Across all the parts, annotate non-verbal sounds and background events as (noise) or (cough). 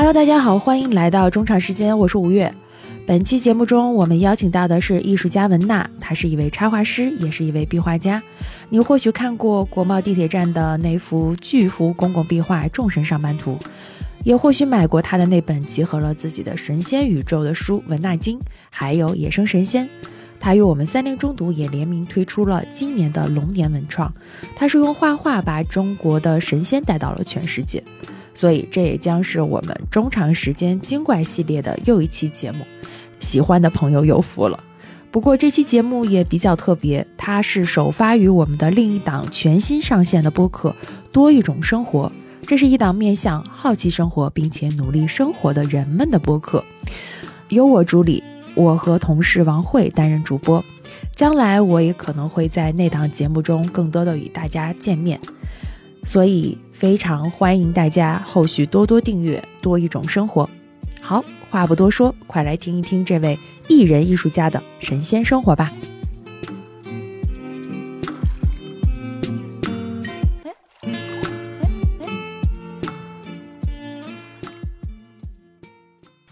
Hello，大家好，欢迎来到中场时间，我是吴越。本期节目中，我们邀请到的是艺术家文娜，她是一位插画师，也是一位壁画家。你或许看过国贸地铁站的那幅巨幅公共壁画《众神上班图》，也或许买过她的那本集合了自己的神仙宇宙的书《文娜经》，还有《野生神仙》。他与我们三联中读也联名推出了今年的龙年文创，他是用画画把中国的神仙带到了全世界。所以，这也将是我们中长时间精怪系列的又一期节目。喜欢的朋友有福了。不过这期节目也比较特别，它是首发于我们的另一档全新上线的播客《多一种生活》。这是一档面向好奇生活并且努力生活的人们的播客，由我主理，我和同事王慧担任主播。将来我也可能会在那档节目中更多的与大家见面，所以非常欢迎大家后续多多订阅《多一种生活》。好。话不多说，快来听一听这位艺人艺术家的神仙生活吧。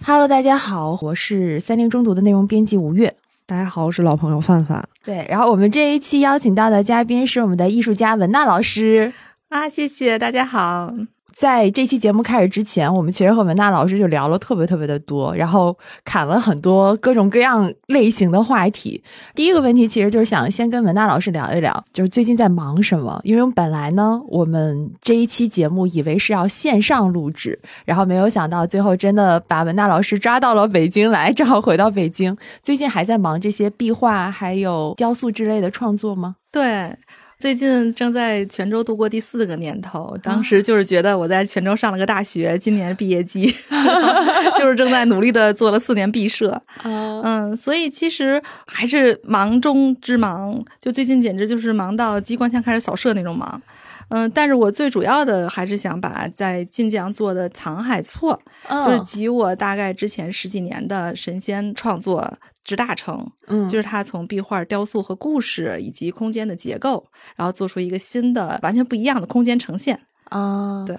Hello，大家好，我是三联中读的内容编辑吴越。大家好，我是老朋友范范。对，然后我们这一期邀请到的嘉宾是我们的艺术家文娜老师啊，谢谢大家好。在这期节目开始之前，我们其实和文娜老师就聊了特别特别的多，然后砍了很多各种各样类型的话题。第一个问题其实就是想先跟文娜老师聊一聊，就是最近在忙什么？因为本来呢，我们这一期节目以为是要线上录制，然后没有想到最后真的把文娜老师抓到了北京来，正好回到北京。最近还在忙这些壁画还有雕塑之类的创作吗？对。最近正在泉州度过第四个年头，当时就是觉得我在泉州上了个大学，今年毕业季，(laughs) 就是正在努力的做了四年毕设，嗯，所以其实还是忙中之忙，就最近简直就是忙到机关枪开始扫射那种忙。嗯，但是我最主要的还是想把在晋江做的藏海错，就是集我大概之前十几年的神仙创作之大成，嗯，就是他从壁画、雕塑和故事以及空间的结构，然后做出一个新的、完全不一样的空间呈现。啊，对，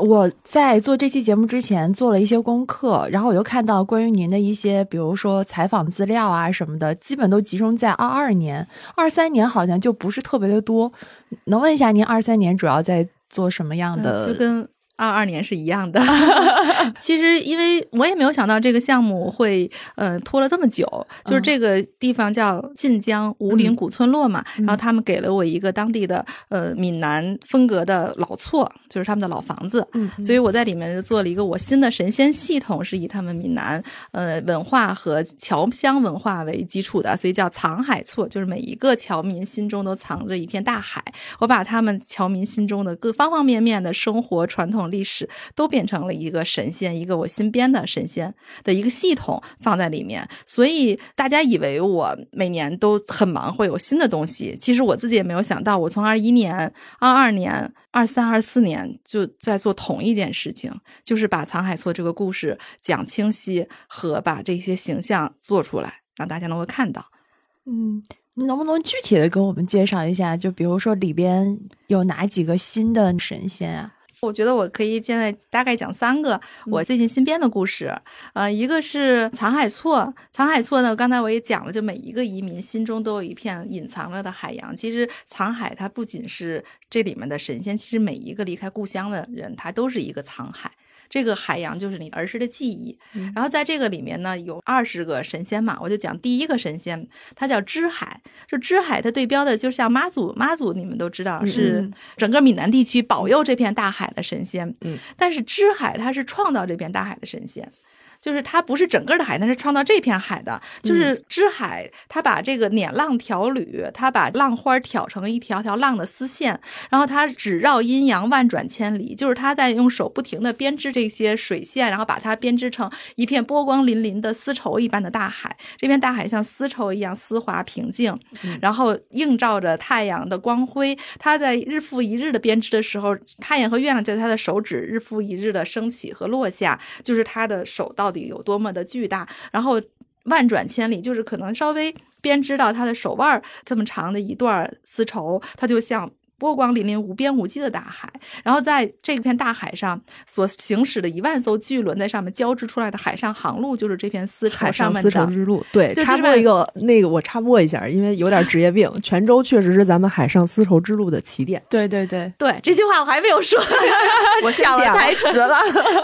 我在做这期节目之前做了一些功课，然后我又看到关于您的一些，比如说采访资料啊什么的，基本都集中在二二年、二三年，好像就不是特别的多。能问一下您二三年主要在做什么样的？就跟。二二年是一样的，(laughs) 其实因为我也没有想到这个项目会呃拖了这么久，就是这个地方叫晋江吴岭古村落嘛，然后他们给了我一个当地的呃闽南风格的老厝，就是他们的老房子，所以我在里面就做了一个我新的神仙系统，是以他们闽南呃文化和侨乡文化为基础的，所以叫藏海厝，就是每一个侨民心中都藏着一片大海，我把他们侨民心中的各方方面面的生活传统。历史都变成了一个神仙，一个我新编的神仙的一个系统放在里面，所以大家以为我每年都很忙，会有新的东西。其实我自己也没有想到，我从二一年、二二年、二三、二四年就在做同一件事情，就是把藏海错这个故事讲清晰和把这些形象做出来，让大家能够看到。嗯，你能不能具体的跟我们介绍一下？就比如说里边有哪几个新的神仙啊？我觉得我可以现在大概讲三个我最近新编的故事，呃，一个是藏海错，藏海错呢，刚才我也讲了，就每一个移民心中都有一片隐藏着的海洋。其实藏海它不仅是这里面的神仙，其实每一个离开故乡的人，他都是一个藏海。这个海洋就是你儿时的记忆，然后在这个里面呢，有二十个神仙嘛，我就讲第一个神仙，他叫知海，就知海，它对标的就像妈祖，妈祖你们都知道是整个闽南地区保佑这片大海的神仙，嗯，但是知海它是创造这片大海的神仙。就是它不是整个的海，它是创造这片海的。就是支海，它把这个碾浪挑缕，它把浪花挑成一条条浪的丝线，然后它只绕阴阳万转千里。就是他在用手不停的编织这些水线，然后把它编织成一片波光粼粼的丝绸一般的大海。这片大海像丝绸一样丝滑平静，然后映照着太阳的光辉。它在日复一日的编织的时候，太阳和月亮在它的手指日复一日的升起和落下，就是他的手到。到底有多么的巨大？然后万转千里，就是可能稍微编织到他的手腕这么长的一段丝绸，它就像波光粼粼、无边无际的大海。然后在这片大海上所行驶的一万艘巨轮在上面交织出来的海上航路，就是这片丝绸上面的。丝绸之路，对，插播一个那个，我插播一下，因为有点职业病，泉州确实是咱们海上丝绸之路的起点。对对对，对这句话我还没有说，(laughs) 我想了台词了。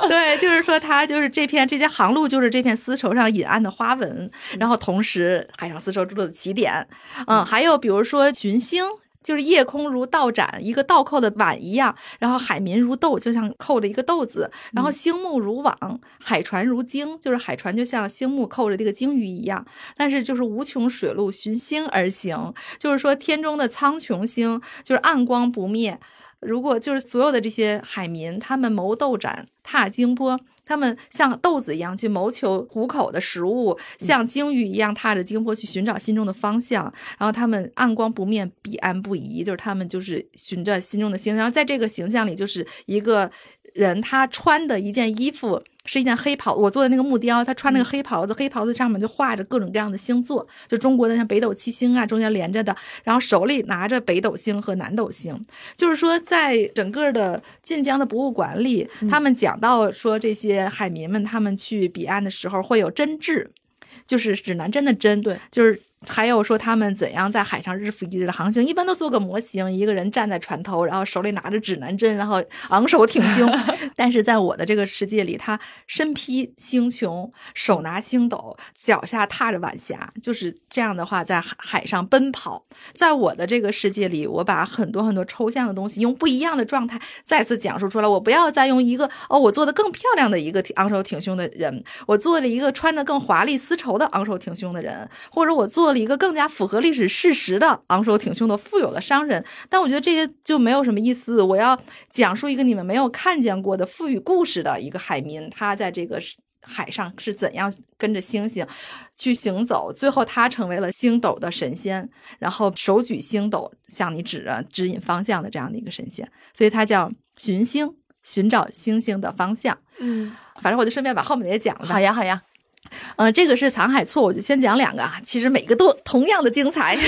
对，就是说它就是这片这些航路就是这片丝绸上隐暗的花纹，然后同时海上丝绸之路的起点。嗯，还有比如说群星。就是夜空如倒盏，一个倒扣的碗一样，然后海民如豆，就像扣着一个豆子，然后星目如网，海船如鲸，就是海船就像星目扣着这个鲸鱼一样，但是就是无穷水路寻星而行，就是说天中的苍穹星就是暗光不灭。如果就是所有的这些海民，他们谋斗盏，踏鲸波，他们像豆子一样去谋求糊口的食物，像鲸鱼一样踏着鲸波去寻找心中的方向。然后他们暗光不灭，彼岸不移，就是他们就是循着心中的星。然后在这个形象里，就是一个人他穿的一件衣服。是一件黑袍，我做的那个木雕，他穿那个黑袍子，黑袍子上面就画着各种各样的星座，就中国的像北斗七星啊，中间连着的，然后手里拿着北斗星和南斗星，就是说在整个的晋江的博物馆里，他们讲到说这些海民们他们去彼岸的时候会有针质，就是指南针的针，对，就是。还有说他们怎样在海上日复一日的航行，一般都做个模型，一个人站在船头，然后手里拿着指南针，然后昂首挺胸。(laughs) 但是在我的这个世界里，他身披星穹，手拿星斗，脚下踏着晚霞，就是这样的话，在海海上奔跑。在我的这个世界里，我把很多很多抽象的东西用不一样的状态再次讲述出来。我不要再用一个哦，我做的更漂亮的一个昂首挺胸的人，我做了一个穿着更华丽丝绸的昂首挺胸的人，或者我做。一个更加符合历史事实的昂首挺胸的富有的商人，但我觉得这些就没有什么意思。我要讲述一个你们没有看见过的富裕故事的一个海民，他在这个海上是怎样跟着星星去行走，最后他成为了星斗的神仙，然后手举星斗向你指着指引方向的这样的一个神仙，所以他叫寻星，寻找星星的方向。嗯，反正我就顺便把后面的也讲了。好呀，好呀。呃，这个是藏海错，我就先讲两个啊，其实每个都同样的精彩。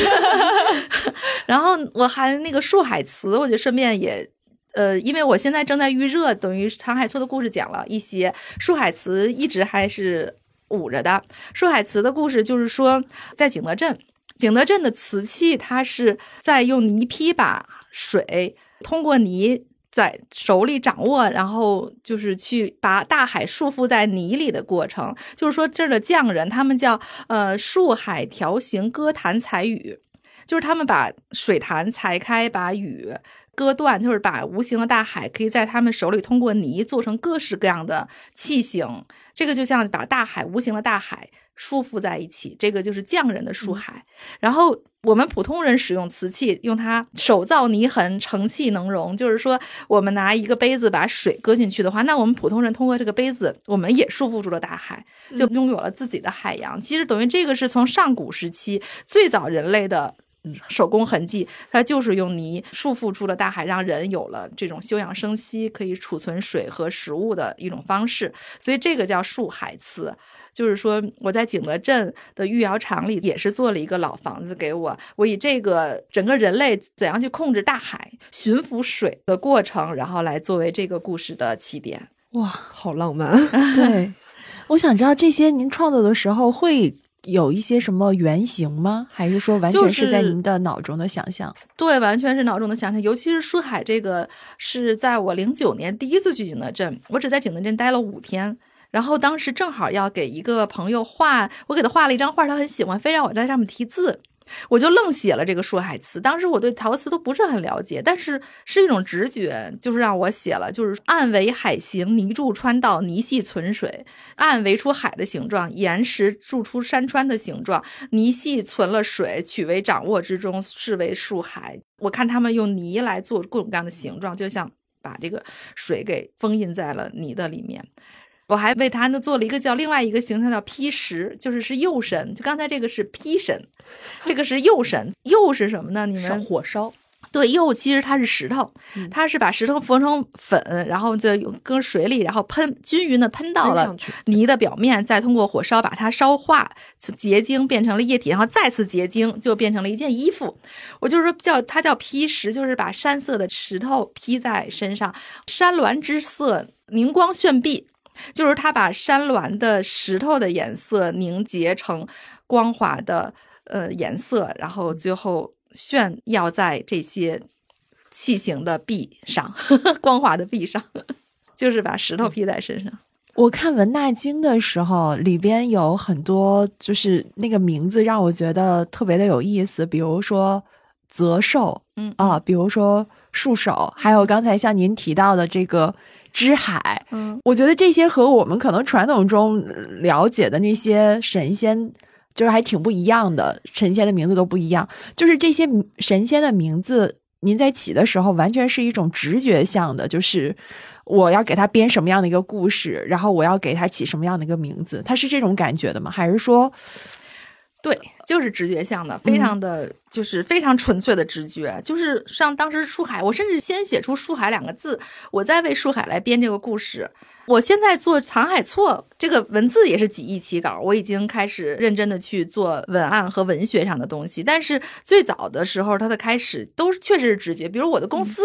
(laughs) 然后我还那个树海词，我就顺便也，呃，因为我现在正在预热，等于藏海错的故事讲了一些，树海词一直还是捂着的。树海词的故事就是说，在景德镇，景德镇的瓷器，它是在用泥坯把水通过泥。在手里掌握，然后就是去把大海束缚在泥里的过程。就是说，这儿的匠人他们叫呃束海调形割潭裁雨，就是他们把水潭裁开，把雨割断，就是把无形的大海可以在他们手里通过泥做成各式各样的器型。这个就像把大海无形的大海。束缚在一起，这个就是匠人的书海。然后我们普通人使用瓷器，用它手造泥痕，盛气能容。就是说，我们拿一个杯子把水搁进去的话，那我们普通人通过这个杯子，我们也束缚住了大海，就拥有了自己的海洋。其实等于这个是从上古时期最早人类的手工痕迹，它就是用泥束缚住了大海，让人有了这种休养生息、可以储存水和食物的一种方式。所以这个叫束海瓷。就是说，我在景德镇的御窑厂里也是做了一个老房子给我。我以这个整个人类怎样去控制大海、驯服水的过程，然后来作为这个故事的起点。哇，好浪漫！(laughs) 对，我想知道这些您创作的时候会有一些什么原型吗？还是说完全是在您的脑中的想象？对，完全是脑中的想象。尤其是书海这个，是在我零九年第一次去景德镇，我只在景德镇待了五天。然后当时正好要给一个朋友画，我给他画了一张画，他很喜欢，非让我在上面题字，我就愣写了这个树海词。当时我对陶瓷都不是很了解，但是是一种直觉，就是让我写了，就是岸为海形，泥柱穿道，泥系存水。岸为出海的形状，岩石筑出山川的形状，泥系存了水，取为掌握之中，视为树海。我看他们用泥来做各种各样的形状，就像把这个水给封印在了泥的里面。我还为他呢做了一个叫另外一个形象叫劈石，就是是右神。就刚才这个是劈神，这个是右神。右是什么呢？你们火烧对，釉其实它是石头，嗯它是把石头磨成粉，然后再用搁水里，然后喷均匀的喷到了泥的表面，再通过火烧把它烧化结晶，变成了液体，然后再次结晶，就变成了一件衣服。我就是说叫它叫披石，就是把山色的石头披在身上，山峦之色凝光炫碧，就是它把山峦的石头的颜色凝结成光滑的呃颜色，然后最后炫耀在这些器形的壁上，(laughs) 光滑的壁上，(laughs) 就是把石头披在身上。我看《文纳经》的时候，里边有很多就是那个名字让我觉得特别的有意思，比如说泽寿嗯啊，比如说束手，还有刚才像您提到的这个支海，嗯我觉得这些和我们可能传统中呃了解的那些神仙，就是还挺不一样的，神仙的名字都不一样。就是这些神仙的名字，您在起的时候，完全是一种直觉向的，就是我要给他编什么样的一个故事，然后我要给他起什么样的一个名字，他是这种感觉的吗？还是说，对，就是直觉向的，非常的、就是非常纯粹的直觉。就是像当时树海，我甚至先写出“树海”两个字，我再为树海来编这个故事。我现在做藏海错这个文字也是几易其稿，我已经开始认真的去做文案和文学上的东西。但是最早的时候，它的开始都是确实是直觉。比如我的公司，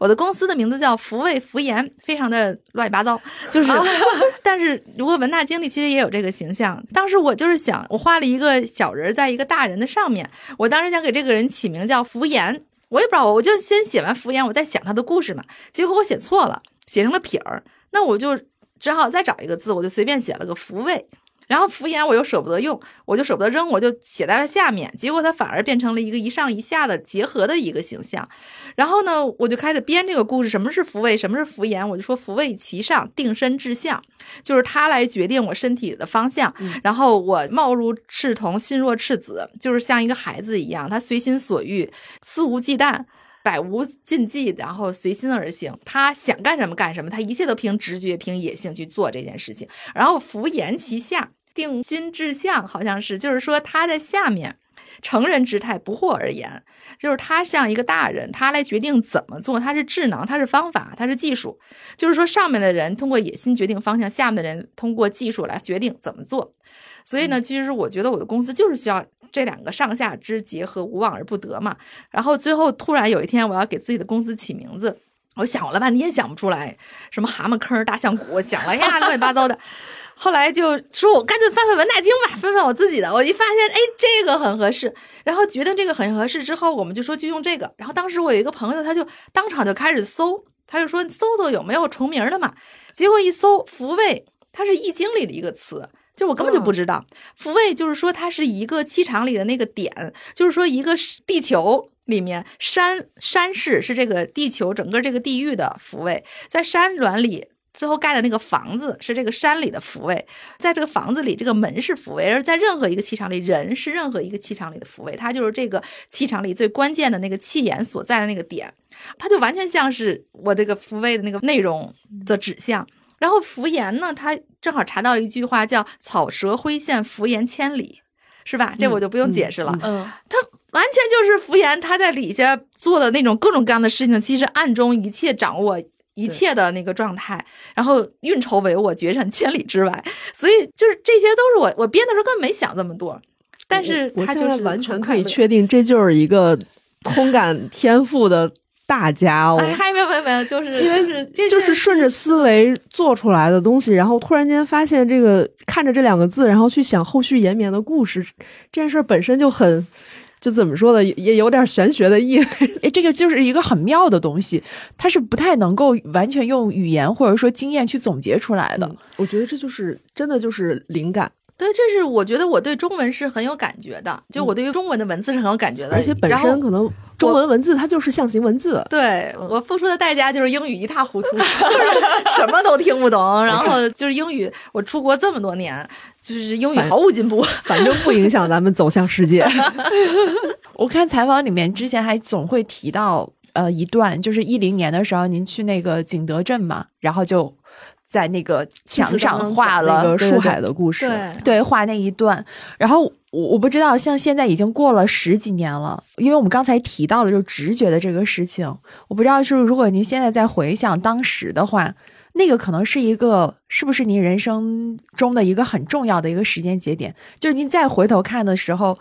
我的公司的名字叫福味福言，非常的乱七八糟，就是。(laughs) (laughs) 但是如果文大经历其实也有这个形象。当时我就是想，我画了一个小人儿在一个大人的上面，我当时想给这个人起名叫福言，我也不知道，我就先写完福言，我再想他的故事嘛。结果我写错了，写成了撇儿，那我就只好再找一个字，我就随便写了个福位。然后福言我又舍不得用，我就舍不得扔，我就写在了下面。结果它反而变成了一个一上一下的结合的一个形象。然后呢，我就开始编这个故事，什么是福位，什么是福言，我就说福位其上，定身志向，就是它来决定我身体的方向。然后我貌如赤瞳，心若赤子，就是像一个孩子一样，他随心所欲，肆无忌惮。百无禁忌，然后随心而行。他想干什么干什么，他一切都凭直觉、凭野性去做这件事情。然后福言其下，定心志向，好像是，就是说他在下面。成人之态不惑而言，就是他像一个大人，他来决定怎么做，他是智囊，他是方法，他是技术。就是说，上面的人通过野心决定方向，下面的人通过技术来决定怎么做。所以呢，其实我觉得我的公司就是需要这两个上下之结合，无往而不得嘛。然后最后突然有一天，我要给自己的公司起名字，我想了半天想不出来，什么蛤蟆坑、大象骨，想了呀，乱七八糟的。后来就说，我干脆翻翻文大经吧，翻翻我自己的。我一发现，哎，这个很合适。然后决定这个很合适之后，我们就说就用这个。然后当时我有一个朋友，他就当场就开始搜，他就说搜搜有没有重名的嘛。结果一搜，福位，它是易经里的一个词。就我根本就不知道，福位就是说它是一个气场里的那个点，就是说一个地球里面山山势是这个地球整个这个地域的福位，在山峦里最后盖的那个房子是这个山里的福位，在这个房子里这个门是福位，而在任何一个气场里，人是任何一个气场里的福位，它就是这个气场里最关键的那个气眼所在的那个点，它就完全像是我这个福位的那个内容的指向。然后福言呢，他正好查到一句话叫“草蛇灰线，福言千里”，是吧？这我就不用解释了。嗯，他完全就是福言他在底下做的那种各种各样的事情，其实暗中一切掌握一切的那个状态，然后运筹帷幄，决胜千里之外。所以就是这些都是我我编的时候根本没想这么多，但是我他就是现在完全可以确定，这就是一个通感天赋的大家哦。哎，还没有没有没有，就是因为是这就是顺着思维做出来的东西，然后突然间发现这个看着这两个字，然后去想后续延绵的故事，这件事本身就很，就怎么说呢，也有点玄学的意味。哎，这个就是一个很妙的东西，它是不太能够完全用语言或者说经验去总结出来的。嗯我觉得这就是真的就是灵感，对，这是我觉得我对中文是很有感觉的，就我对于中文的文字是很有感觉的，而且本身可能中文文字它就是象形文字。对嗯我付出的代价就是英语一塌糊涂，就是什么都听不懂，然后就是英语，我出国这么多年，就是英语毫无进步。反正不影响咱们走向世界。(laughs) 我看采访里面之前还总会提到，呃，一段就是一零年的时候，您去那个景德镇嘛，然后就在那个墙上画了那个树海的故事。对，画那一段。然后我我不知道，像现在已经过了十几年了，因为我们刚才提到了就直觉的这个事情，我不知道是如果您现在再回想当时的话，那个可能是一个是不是您人生中的一个很重要的一个时间节点，就是您再回头看的时候，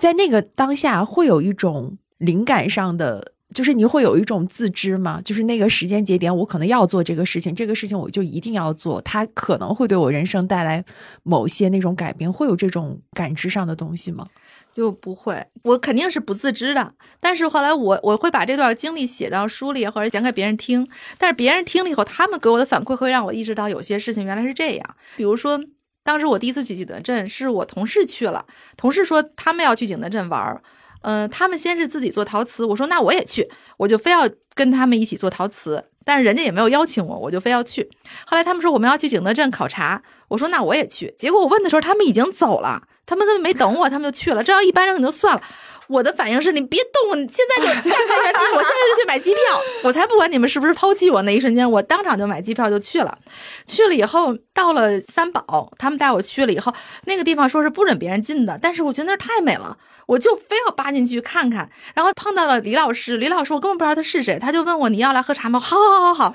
在那个当下会有一种灵感上的。就是你会有一种自知吗？就是那个时间节点，我可能要做这个事情，这个事情我就一定要做，它可能会对我人生带来某些那种改变，会有这种感知上的东西吗？就不会，我肯定是不自知的。但是后来我我会把这段经历写到书里，或者讲给别人听。但是别人听了以后，他们给我的反馈会让我意识到有些事情原来是这样。比如说，当时我第一次去景德镇，是我同事去了，同事说他们要去景德镇玩嗯，他们先是自己做陶瓷，我说那我也去，我就非要跟他们一起做陶瓷，但是人家也没有邀请我，我就非要去。后来他们说我们要去景德镇考察，我说那我也去。结果我问的时候，他们已经走了，他们都没等我，他们就去了。这要一般人也就算了。我的反应是你别动，你现在就站在原地，我现在就去买机票，我才不管你们是不是抛弃我。那一瞬间，我当场就买机票就去了。去了以后，到了三宝，他们带我去了以后，那个地方说是不准别人进的，但是我觉得那太美了，我就非要扒进去看看。然后碰到了李老师，李老师我根本不知道他是谁，他就问我你要来喝茶吗？好好好好，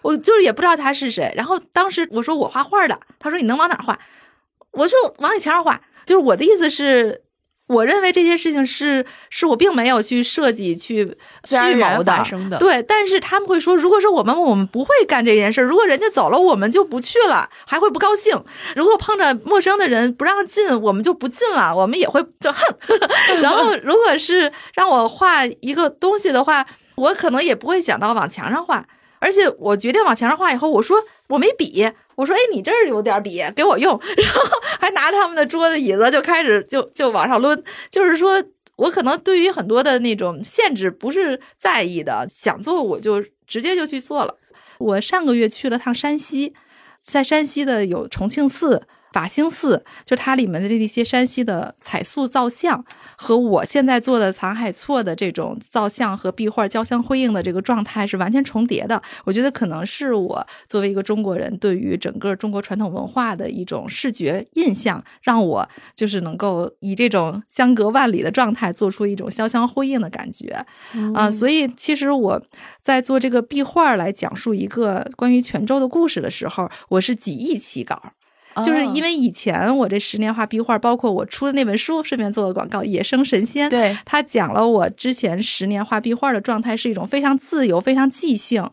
我就是也不知道他是谁。然后当时我说我画画的，他说你能往哪画？我说往你墙上画。就是我的意思是。我认为这些事情是是我并没有去设计去虚谋的，对。但是他们会说，如果说我们我们不会干这件事，如果人家走了，我们就不去了，还会不高兴。如果碰着陌生的人不让进，我们就不进了，我们也会就哼。(laughs) 然后，如果是让我画一个东西的话，我可能也不会想到往墙上画。而且我决定往墙上画以后，我说我没笔。我说，哎，你这儿有点笔，给我用。(laughs) 然后还拿着他们的桌子椅子就开始就就往上抡。就是说我可能对于很多的那种限制不是在意的，想做我就直接就去做了。我上个月去了趟山西，在山西的有重庆寺。法兴寺就它里面的这些山西的彩塑造像，和我现在做的藏海错的这种造像和壁画交相辉映的这个状态是完全重叠的。我觉得可能是我作为一个中国人，对于整个中国传统文化的一种视觉印象，让我就是能够以这种相隔万里的状态做出一种交相辉映的感觉啊。所以其实我在做这个壁画来讲述一个关于泉州的故事的时候，我是几易起稿。就是因为以前我这十年画壁画，包括我出的那本书，顺便做个广告，《野生神仙》。对，他讲了我之前十年画壁画的状态是一种非常自由、非常即兴，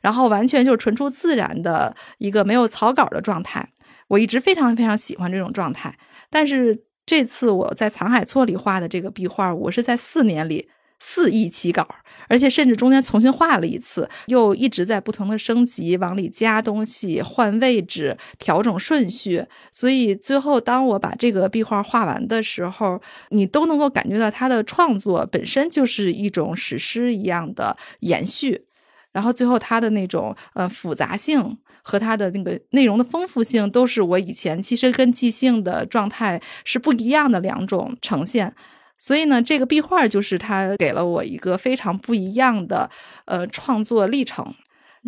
然后完全就是纯出自然的一个没有草稿的状态。我一直非常非常喜欢这种状态，但是这次我在藏海错里画的这个壁画，我是在四年里。肆意起稿，而且甚至中间重新画了一次，又一直在不同的升级，往里加东西、换位置、调整顺序。所以最后，当我把这个壁画画完的时候，你都能够感觉到他的创作本身就是一种史诗一样的延续。然后最后，他的那种呃复杂性和他的那个内容的丰富性，都是我以前其实跟即兴的状态是不一样的两种呈现。所以呢，这个壁画就是他给了我一个非常不一样的呃创作历程，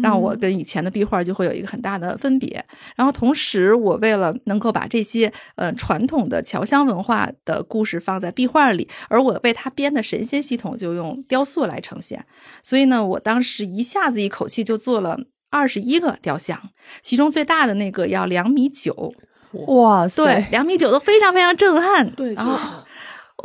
让我跟以前的壁画就会有一个很大的分别。然后同时，我为了能够把这些呃传统的侨乡文化的故事放在壁画里，而我为他编的神仙系统就用雕塑来呈现。所以呢，我当时一下子一口气就做了二十一个雕像，其中最大的那个要两米九，哇塞，对，两米九都非常非常震撼，对，然后。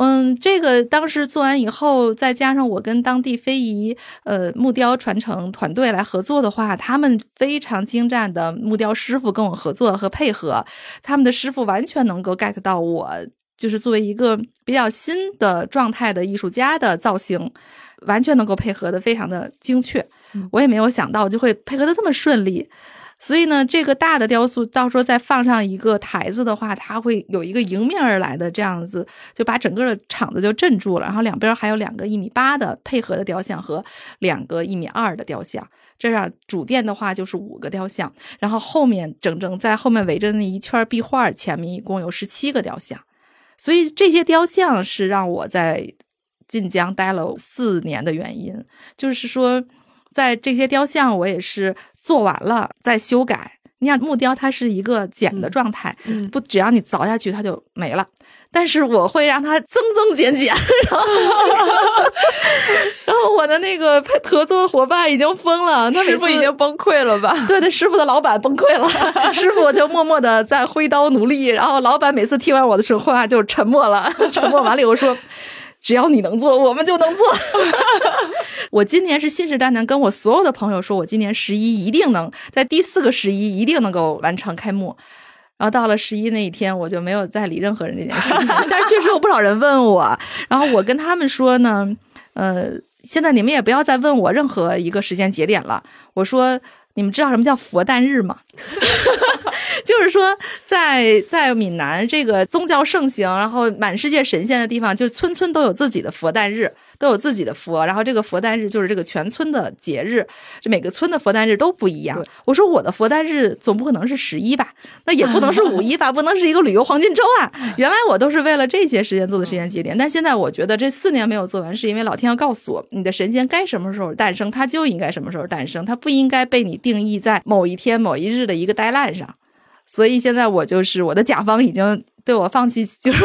嗯，这个当时做完以后，再加上我跟当地非遗呃木雕传承团队来合作的话，他们非常精湛的木雕师傅跟我合作和配合，他们的师傅完全能够 get 到我就是作为一个比较新的状态的艺术家的造型，完全能够配合的非常的精确。我也没有想到就会配合的这么顺利。所以呢，这个大的雕塑到时候再放上一个台子的话，它会有一个迎面而来的这样子，就把整个的场子就镇住了。然后两边还有两个一米八的配合的雕像和两个一米二的雕像，这样主殿的话就是五个雕像，然后后面整整在后面围着那一圈壁画前面一共有十七个雕像。所以这些雕像是让我在晋江待了四年的原因，就是说。在这些雕像，我也是做完了再修改。你想木雕，它是一个剪的状态，不只要你凿下去它就没了。但是我会让它增增减减，然后 (laughs) 然后我的那个合作伙伴已经疯了，他师傅已经崩溃了吧？对对，师傅的老板崩溃了，(laughs) 师傅就默默的在挥刀努力，然后老板每次听完我的说话就沉默了，沉默完了以后说。只要你能做，我们就能做。(laughs) 我今年是信誓旦旦跟我所有的朋友说，我今年十一一定能在第四个十一一定能够完成开幕。然后到了十一那一天，我就没有再理任何人这件事情。但是确实有不少人问我，然后我跟他们说呢，呃，现在你们也不要再问我任何一个时间节点了。我说，你们知道什么叫佛诞日吗？(laughs) 就是说，在在闽南这个宗教盛行，然后满世界神仙的地方，就是村村都有自己的佛诞日，都有自己的佛。然后这个佛诞日就是这个全村的节日，这每个村的佛诞日都不一样。我说我的佛诞日总不可能是十一吧？那也不能是五一吧？不能是一个旅游黄金周啊！(laughs) 原来我都是为了这些时间做的时间节点，但现在我觉得这四年没有做完，是因为老天要告诉我，你的神仙该什么时候诞生，它就应该什么时候诞生，它不应该被你定义在某一天某一日的一个 deadline 上。所以现在我就是我的甲方已经对我放弃，(laughs) 就是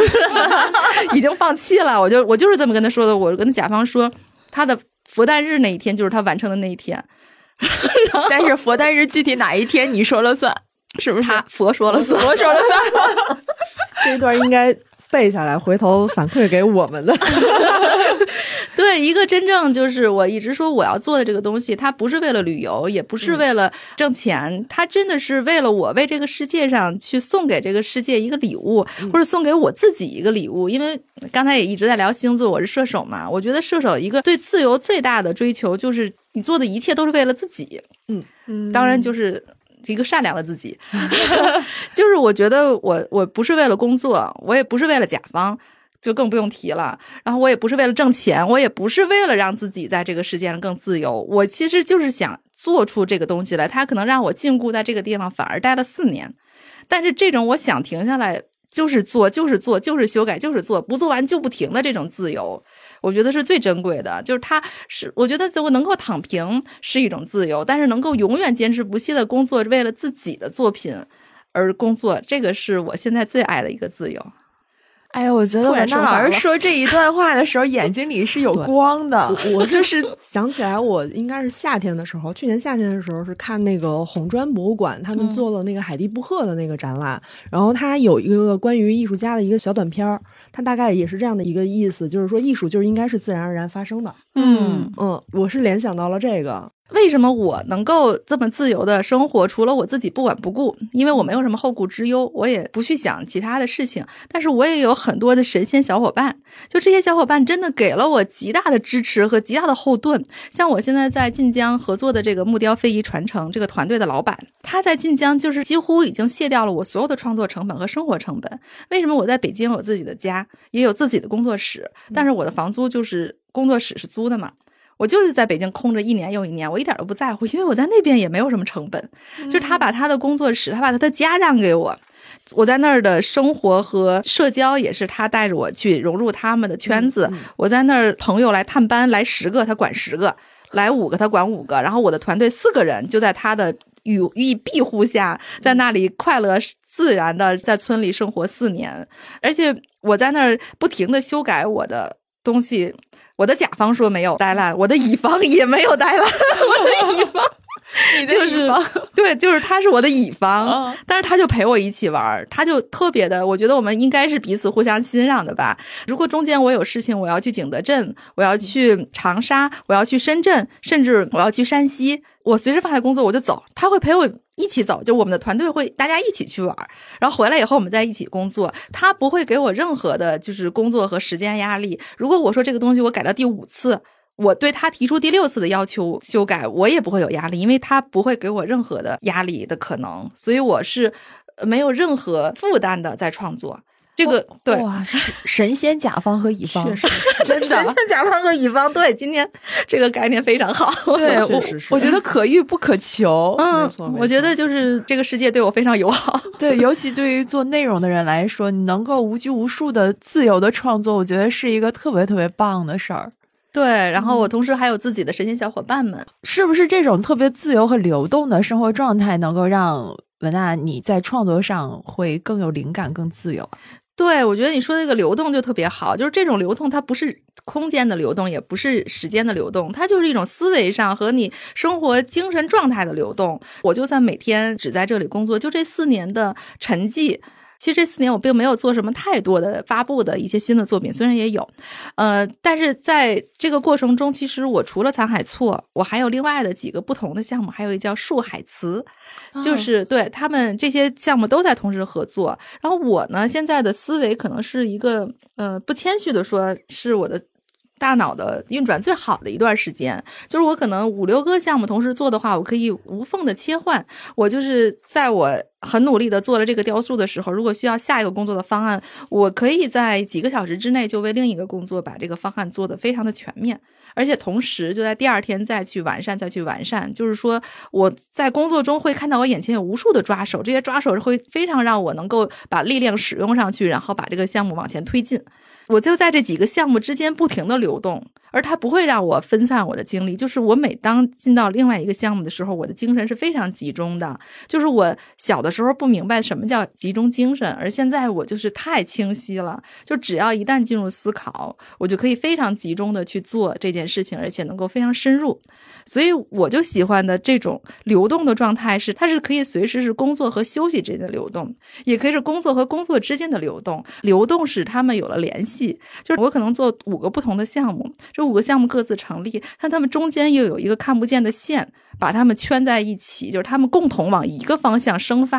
(laughs) 已经放弃了。我就我就是这么跟他说的。我跟甲方说，他的佛诞日那一天就是他完成的那一天。(laughs) 但是佛诞日具体哪一天你说了算，是不是？他佛说了算，佛说了算。这段应该。背下来，回头反馈给我们的。(laughs) 对，一个真正就是我一直说我要做的这个东西，它不是为了旅游，也不是为了挣钱，它真的是为了我为这个世界上去送给这个世界一个礼物，或者送给我自己一个礼物。因为刚才也一直在聊星座，我是射手嘛，我觉得射手一个对自由最大的追求就是你做的一切都是为了自己。嗯嗯，当然就是。一个善良的自己，(laughs) 就是我觉得我我不是为了工作，我也不是为了甲方，就更不用提了。然后我也不是为了挣钱，我也不是为了让自己在这个世界上更自由。我其实就是想做出这个东西来，它可能让我禁锢在这个地方，反而待了四年。但是这种我想停下来，就是做，就是做，就是修改，就是做，不做完就不停的这种自由。我觉得是最珍贵的，就是他是我觉得我能够躺平是一种自由，但是能够永远坚持不懈的工作，为了自己的作品而工作，这个是我现在最爱的一个自由。哎呀，我觉得文娜老师说这一段话的时候，(laughs) 眼睛里是有光的。我 (laughs) 就是想起来，我应该是夏天的时候，去年夏天的时候是看那个红砖博物馆，他们做了那个海蒂布赫的那个展览，然后他有一个关于艺术家的一个小短片儿。它大概也是这样的一个意思，就是说艺术就是应该是自然而然发生的。嗯嗯，我是联想到了这个。为什么我能够这么自由的生活？除了我自己不管不顾，因为我没有什么后顾之忧，我也不去想其他的事情。但是我也有很多的神仙小伙伴，就这些小伙伴真的给了我极大的支持和极大的后盾。像我现在在晋江合作的这个木雕非遗传承这个团队的老板，他在晋江就是几乎已经卸掉了我所有的创作成本和生活成本。为什么我在北京有自己的家，也有自己的工作室，但是我的房租就是工作室是租的嘛？我就是在北京空着一年又一年，我一点都不在乎，因为我在那边也没有什么成本。就是他把他的工作室，他把他的家让给我，我在那儿的生活和社交也是他带着我去融入他们的圈子。我在那儿朋友来探班来十个，他管十个；来五个，他管五个。然后我的团队四个人就在他的羽翼庇护下，在那里快乐自然的在村里生活四年。而且我在那儿不停的修改我的东西。我的甲方说没有呆烂，我的乙方也没有呆烂。(laughs) 我的乙方，就是 (laughs) 对，就是他是我的乙方，但是他就陪我一起玩，他就特别的，我觉得我们应该是彼此互相欣赏的吧。如果中间我有事情，我要去景德镇，我要去长沙，我要去深圳，甚至我要去山西，我随时放下工作我就走，他会陪我。一起走，就我们的团队会大家一起去玩，然后回来以后我们再一起工作。他不会给我任何的，就是工作和时间压力。如果我说这个东西我改到第五次，我对他提出第六次的要求修改，我也不会有压力，因为他不会给我任何的压力的可能。所以我是没有任何负担的在创作。这个对哇，神仙甲方和乙方，确实 (laughs) 真的神仙甲方和乙方，对，今天这个概念非常好。对，(laughs) 我我觉得可遇不可求。嗯，我觉得就是这个世界对我非常友好。(laughs) 对，尤其对于做内容的人来说，你能够无拘无束的自由的创作，我觉得是一个特别特别棒的事儿。对，然后我同时还有自己的神仙小伙伴们，是不是这种特别自由和流动的生活状态，能够让文娜你在创作上会更有灵感、更自由？对，我觉得你说的这个流动就特别好，就是这种流动，它不是空间的流动，也不是时间的流动，它就是一种思维上和你生活精神状态的流动。我就算每天只在这里工作，就这四年的沉寂。其实这四年我并没有做什么太多的发布的一些新的作品，虽然也有，呃，但是在这个过程中，其实我除了藏海错，我还有另外的几个不同的项目，还有一叫树海词，就是对他们这些项目都在同时合作。然后我呢，现在的思维可能是一个呃不谦虚的说，是我的。大脑的运转最好的一段时间，就是我可能五六个项目同时做的话，我可以无缝的切换。我就是在我很努力的做了这个雕塑的时候，如果需要下一个工作的方案，我可以在几个小时之内就为另一个工作把这个方案做得非常的全面，而且同时就在第二天再去完善，再去完善。就是说我在工作中会看到我眼前有无数的抓手，这些抓手会非常让我能够把力量使用上去，然后把这个项目往前推进。我就在这几个项目之间不停的流动，而它不会让我分散我的精力。就是我每当进到另外一个项目的时候，我的精神是非常集中的。就是我小的有时候不明白什么叫集中精神，而现在我就是太清晰了。就只要一旦进入思考，我就可以非常集中的去做这件事情，而且能够非常深入。所以我就喜欢的这种流动的状态是，它是可以随时是工作和休息之间的流动，也可以是工作和工作之间的流动。流动使他们有了联系。就是我可能做五个不同的项目，这五个项目各自成立，但他们中间又有一个看不见的线，把他们圈在一起，就是他们共同往一个方向生发。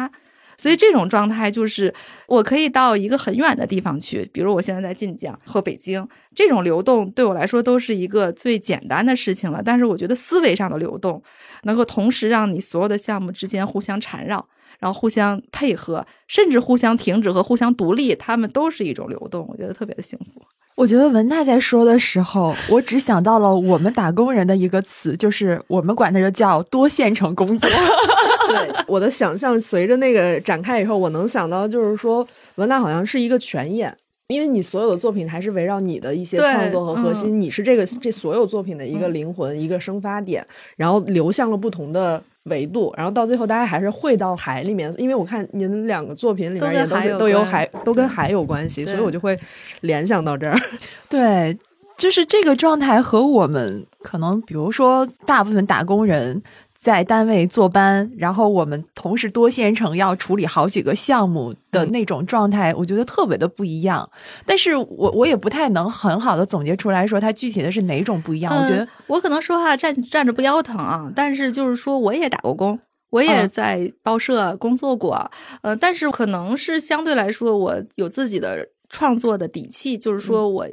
所以这种状态就是我可以到一个很远的地方去，比如我现在在晋江和北京，这种流动对我来说都是一个最简单的事情了。但是我觉得思维上的流动，能够同时让你所有的项目之间互相缠绕。然后互相配合，甚至互相停止和互相独立，他们都是一种流动，我觉得特别的幸福。我觉得文娜在说的时候，我只想到了我们打工人的一个词，就是我们管它叫多线程工作。(laughs) 对，我的想象随着那个展开以后，我能想到就是说，文娜好像是一个全演。因为你所有的作品还是围绕你的一些创作和核心，你是这个这所有作品的一个灵魂，一个生发点，然后流向了不同的维度，然后到最后大家还是汇到海里面。因为我看您两个作品里面也都是都有海，都跟海有关系，所以我就会联想到这儿。(laughs) 对，就是这个状态和我们可能，比如说大部分打工人。在单位坐班，然后我们同时多线程要处理好几个项目的那种状态，我觉得特别的不一样。但是我我也不太能很好的总结出来说它具体的是哪种不一样。我觉得我可能说话站站着不腰疼啊，但是就是说我也打过工，我也在报社工作过，呃，但是可能是相对来说我有自己的。创作的底气，就是说我，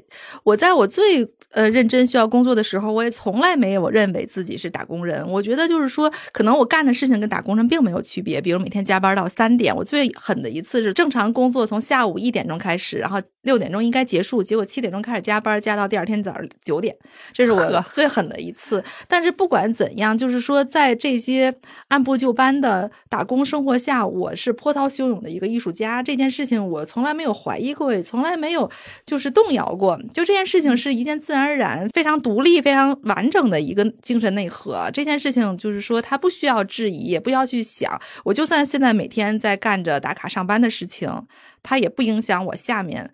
我在我最呃认真需要工作的时候，我也从来没有认为自己是打工人。我觉得就是说，可能我干的事情跟打工人并没有区别。比如每天加班到三点，我最狠的一次是正常工作从下午一点钟开始，然后六点钟应该结束，结果七点钟开始加班，加到第二天早上九点，这是我最狠的一次。但是不管怎样，就是说在这些按部就班的打工生活下，我是波涛汹涌的一个艺术家。这件事情我从来没有怀疑过。从来没有就是动摇过，就这件事情是一件自然而然、非常独立、非常完整的一个精神内核。这件事情就是说，他不需要质疑，也不要去想。我就算现在每天在干着打卡上班的事情，它也不影响我下面。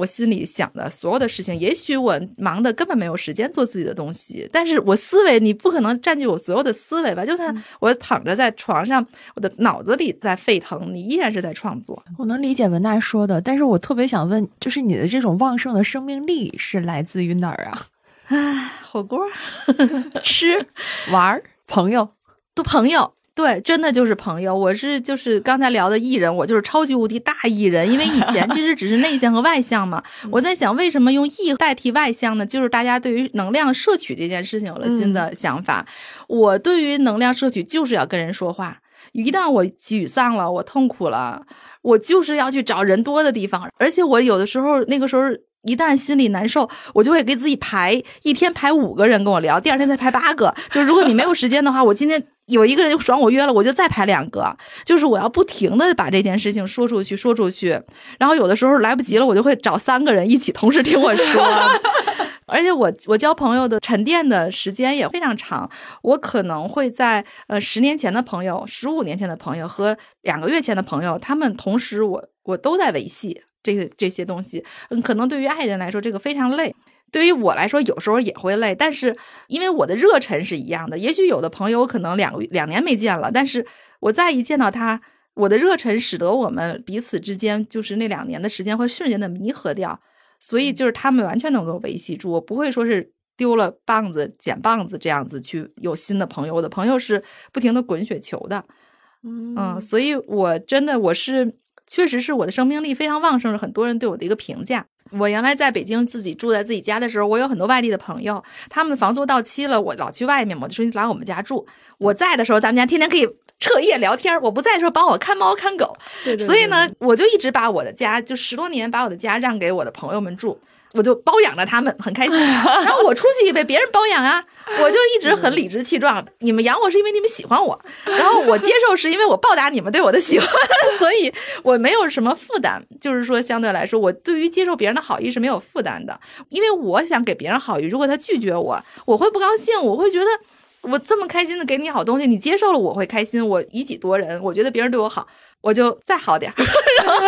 我心里想的所有的事情，也许我忙的根本没有时间做自己的东西，但是我思维你不可能占据我所有的思维吧？就算我躺着在床上，我的脑子里在沸腾，你依然是在创作。我能理解文娜说的，但是我特别想问，就是你的这种旺盛的生命力是来自于哪儿啊？唉，火锅，(laughs) 吃，玩，朋友，都朋友。对，真的就是朋友。我是就是刚才聊的艺人，我就是超级无敌大艺人。因为以前其实只是内向和外向嘛。(laughs) 我在想，为什么用艺代替外向呢？就是大家对于能量摄取这件事情有了新的想法。我对于能量摄取就是要跟人说话。一旦我沮丧了，我痛苦了，我就是要去找人多的地方。而且我有的时候那个时候一旦心里难受，我就会给自己排一天排五个人跟我聊，第二天再排八个。就是如果你没有时间的话，我今天。有一个人爽我约了，我就再排两个，就是我要不停的把这件事情说出去，说出去。然后有的时候来不及了，我就会找三个人一起同时听我说。(laughs) 而且我我交朋友的沉淀的时间也非常长，我可能会在呃十年前的朋友、十五年前的朋友和两个月前的朋友，他们同时我我都在维系。这个这些东西，嗯，可能对于爱人来说，这个非常累。对于我来说，有时候也会累，但是因为我的热忱是一样的。也许有的朋友可能两个两年没见了，但是我再一见到他，我的热忱使得我们彼此之间就是那两年的时间会瞬间的弥合掉，所以就是他们完全能够维系住，我不会说是丢了棒子捡棒子这样子去有新的朋友。我的朋友是不停的滚雪球的，嗯，所以我真的我是确实是我的生命力非常旺盛，是很多人对我的一个评价。我原来在北京自己住在自己家的时候，我有很多外地的朋友，他们的房租到期了，我老去外面，我就说你来我们家住。我在的时候，咱们家天天可以彻夜聊天；我不在的时候，帮我看猫看狗。对对所以呢，我就一直把我的家，就十多年把我的家让给我的朋友们住，我就包养了他们，很开心。(laughs) 然后我出去也被别人包养啊，我就一直很理直气壮。你们养我是因为你们喜欢我，然后我接受是因为我报答你们对我的喜欢，所以我没有什么负担。就是说，相对来说，我对于接受别人的好意是没有负担的，因为我想给别人好意，如果他拒绝我，我会不高兴，我会觉得。我这么开心的给你好东西，你接受了我会开心。我以己度人，我觉得别人对我好，我就再好点儿，然 (laughs)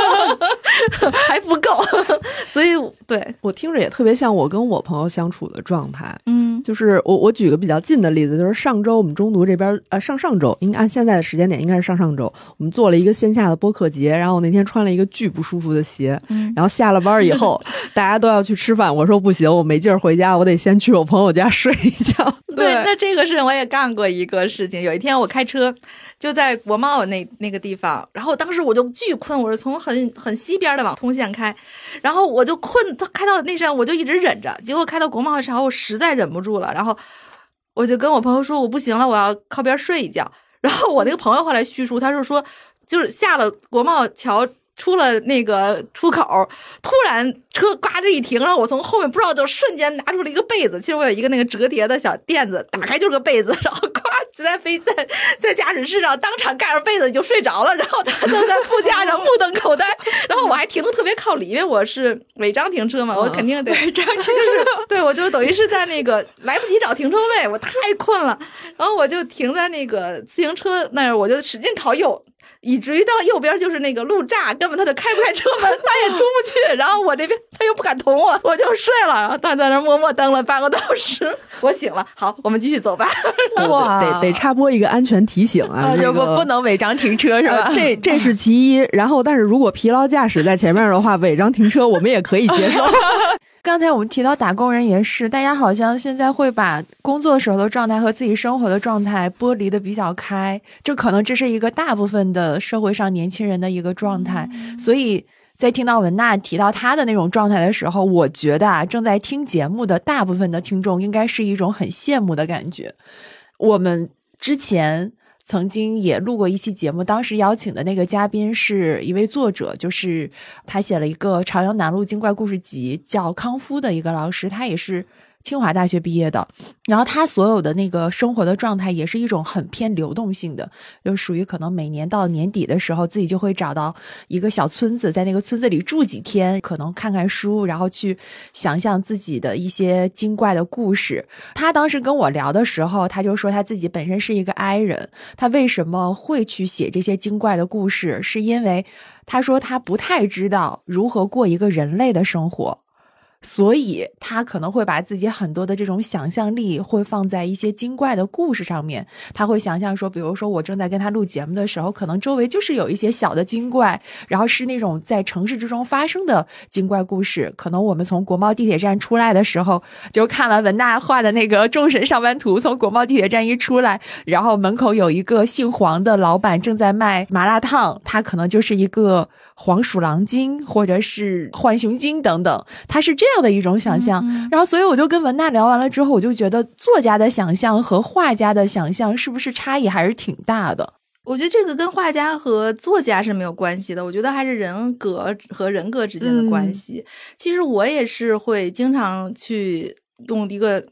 后还不够，(laughs) 所以对，我听着也特别像我跟我朋友相处的状态。嗯就是我我举个比较近的例子，就是上周我们中读这边呃上上周，应该按现在的时间点应该是上上周，我们做了一个线下的播客节，然后我那天穿了一个巨不舒服的鞋，嗯然后下了班以后 (laughs) 大家都要去吃饭，我说不行，我没劲儿回家，我得先去我朋友家睡一觉。对，那这个事情我也干过一个事情。有一天我开车就在国贸那那个地方，然后当时我就巨困，我是从很很西边的往通县开，然后我就困，他开到那山我就一直忍着，结果开到国贸的时候我实在忍不住了，然后我就跟我朋友说我不行了，我要靠边睡一觉。然后我那个朋友后来叙述，他是说就是下了国贸桥。出了那个出口，突然车呱这一停，然后我从后面不知道就瞬间拿出了一个被子。其实我有一个那个折叠的小垫子，打开就是个被子，然后呱直在飞在在驾驶室上当场盖上被子就睡着了，然后他就在副驾上目瞪口呆，然后我还停的特别靠里，因为我是违章停车嘛，我肯定得违章 (laughs) 停，就是对我就等于是在那个来不及找停车位，我太困了，然后我就停在那个自行车那儿，我就使劲靠右。以至于到右边就是那个路障，根本他就开不开车门，他也出不去。然后我这边他又不敢捅我，我就睡了。然后他在那默默蹬了半个多小时，我醒了。好，我们继续走吧。哇得得插播一个安全提醒啊，啊，这个就不不能违章停车是吧？呃这这是其一，然后但是如果疲劳驾驶在前面的话，违章停车我们也可以接受。(laughs) 刚才我们提到打工人也是，大家好像现在会把工作时候的状态和自己生活的状态剥离的比较开，就可能这是一个大部分的社会上年轻人的一个状态。所以在听到文娜提到她的那种状态的时候，我觉得啊，正在听节目的大部分的听众应该是一种很羡慕的感觉。我们之前。曾经也录过一期节目，当时邀请的那个嘉宾是一位作者，就是他写了一个《朝阳南路精怪故事集》，叫康夫的一个老师，他也是清华大学毕业的。然后他所有的那个生活的状态也是一种很偏流动性的，就属于可能每年到年底的时候，自己就会找到一个小村子，在那个村子里住几天，可能看看书，然后去想象自己的一些精怪的故事。他当时跟我聊的时候，他就说他自己本身是一个 I 人，他为什么会去写这些精怪的故事，是因为他说他不太知道如何过一个人类的生活。所以他可能会把自己很多的这种想象力会放在一些精怪的故事上面。他会想象说，比如说我正在跟他录节目的时候，可能周围就是有一些小的精怪，然后是那种在城市之中发生的精怪故事。可能我们从国贸地铁站出来的时候，就看完文娜画的那个众神上班图，从国贸地铁站一出来，然后门口有一个姓黄的老板正在卖麻辣烫，他可能就是一个黄鼠狼精或者是浣熊精等等，他是这样样的一种想象。然后，所以我就跟文娜聊完了之后，我就觉得作家的想象和画家的想象是不是差异还是挺大的？我觉得这个跟画家和作家是没有关系的，我觉得还是人格和人格之间的关系。其实我也是会经常去用一个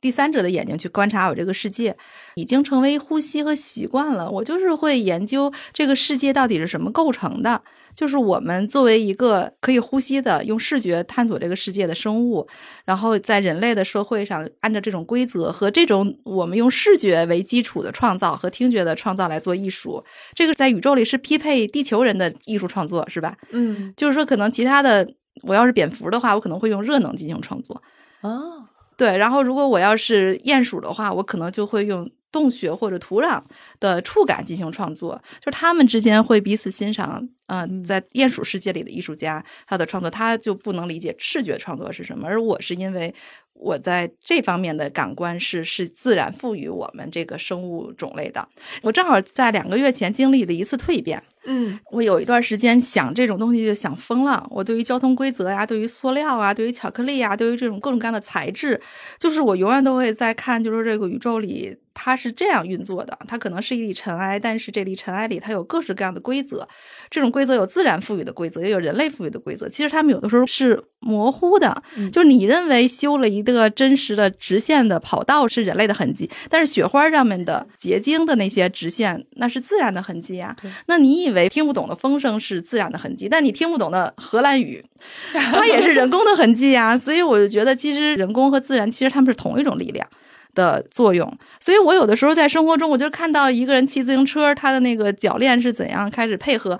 第三者的眼睛去观察我这个世界，已经成为呼吸和习惯了。我就是会研究这个世界到底是什么构成的。就是我们作为一个可以呼吸的、用视觉探索这个世界的生物，然后在人类的社会上，按照这种规则和这种我们用视觉为基础的创造和听觉的创造来做艺术，这个在宇宙里是匹配地球人的艺术创作，是吧？嗯，就是说，可能其他的，我要是蝙蝠的话，我可能会用热能进行创作。哦，对，然后如果我要是鼹鼠的话，我可能就会用洞穴或者土壤的触感进行创作，就是他们之间会彼此欣赏。嗯，在鼹鼠世界里的艺术家，他的创作他就不能理解视觉创作是什么，而我是因为我在这方面的感官是是自然赋予我们这个生物种类的。我正好在两个月前经历了一次蜕变。嗯，我有一段时间想这种东西就想疯了。我对于交通规则呀，对于塑料啊，对于巧克力啊，对于这种各种各样的材质，就是我永远都会在看，就是这个宇宙里它是这样运作的。它可能是一粒尘埃，但是这粒尘埃里它有各式各样的规则。这种规则有自然赋予的规则，也有人类赋予的规则。其实他们有的时候是模糊的，就是你认为修了一个真实的直线的跑道是人类的痕迹，但是雪花上面的结晶的那些直线那是自然的痕迹啊。那你以为听不懂的风声是自然的痕迹，但你听不懂的荷兰语，(laughs) 它也是人工的痕迹呀。所以我就觉得，其实人工和自然其实他们是同一种力量。的作用，所以我有的时候在生活中，我就看到一个人骑自行车，他的那个脚链是怎样开始配合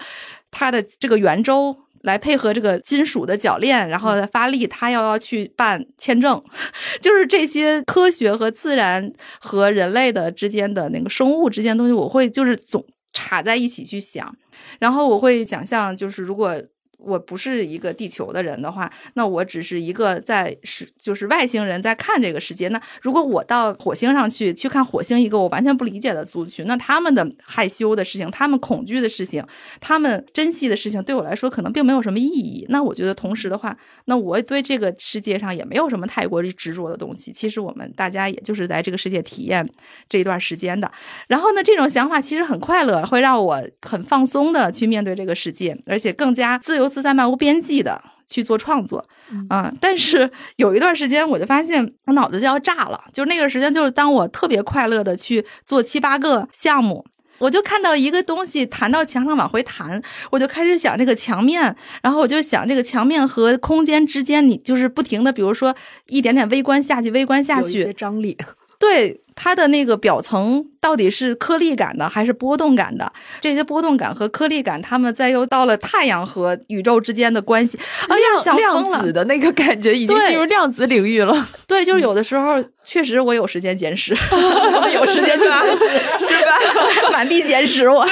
他的这个圆周来配合这个金属的铰链，然后发力，他要要去办签证，(laughs) 就是这些科学和自然和人类的之间的那个生物之间的东西，我会就是总插在一起去想，然后我会想象，就是如果。我不是一个地球的人的话，那我只是一个在是就是外星人在看这个世界。那如果我到火星上去去看火星一个我完全不理解的族群，那他们的害羞的事情、他们恐惧的事情、他们珍惜的事情，对我来说可能并没有什么意义。那我觉得同时的话，那我对这个世界上也没有什么太过执着的东西。其实我们大家也就是在这个世界体验这一段时间的。然后呢，这种想法其实很快乐，会让我很放松的去面对这个世界，而且更加自由。自在漫无边际的去做创作，啊！但是 (laughs) 有一段时间，我就发现我脑子就要炸了。就是那个时间，就是当我特别快乐的去做七八个项目，我就看到一个东西弹到墙上往回弹，我就开始想这个墙面，然后我就想这个墙面和空间之间，你就是不停的，比如说一点点微观下去，微观下去，有一些张力，(laughs) 对。它的那个表层到底是颗粒感的还是波动感的？这些波动感和颗粒感，它们再又到了太阳和宇宙之间的关系，哎呀，想量子的那个感觉已经进入量子领域了。对，就是有的时候确实我有时间捡屎，(laughs) 有时间去 (laughs) 捡屎，是吧？(laughs) 满地捡屎我。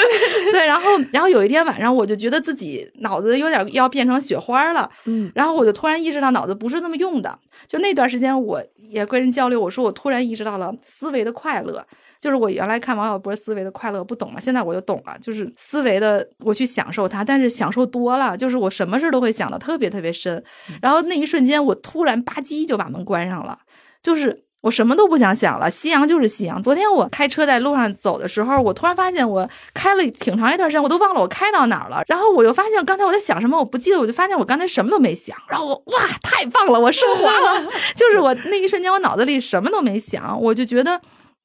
对，然后然后有一天晚上，我就觉得自己脑子有点要变成雪花了。嗯，然后我就突然意识到脑子不是那么用的。就那段时间，我也跟人交流，我说我突然意识到了思维的快乐，就是我原来看王小波思维的快乐不懂了，现在我就懂了，就是思维的我去享受它，但是享受多了，就是我什么事都会想的特别特别深，然后那一瞬间我突然吧唧就把门关上了，就是。我什么都不想想了，夕阳就是夕阳。昨天我开车在路上走的时候，我突然发现我开了挺长一段时间，我都忘了我开到哪儿了。然后我又发现刚才我在想什么，我不记得，我就发现我刚才什么都没想。然后我哇，太棒了，我升华了。(laughs) 就是我那一瞬间，我脑子里什么都没想，我就觉得，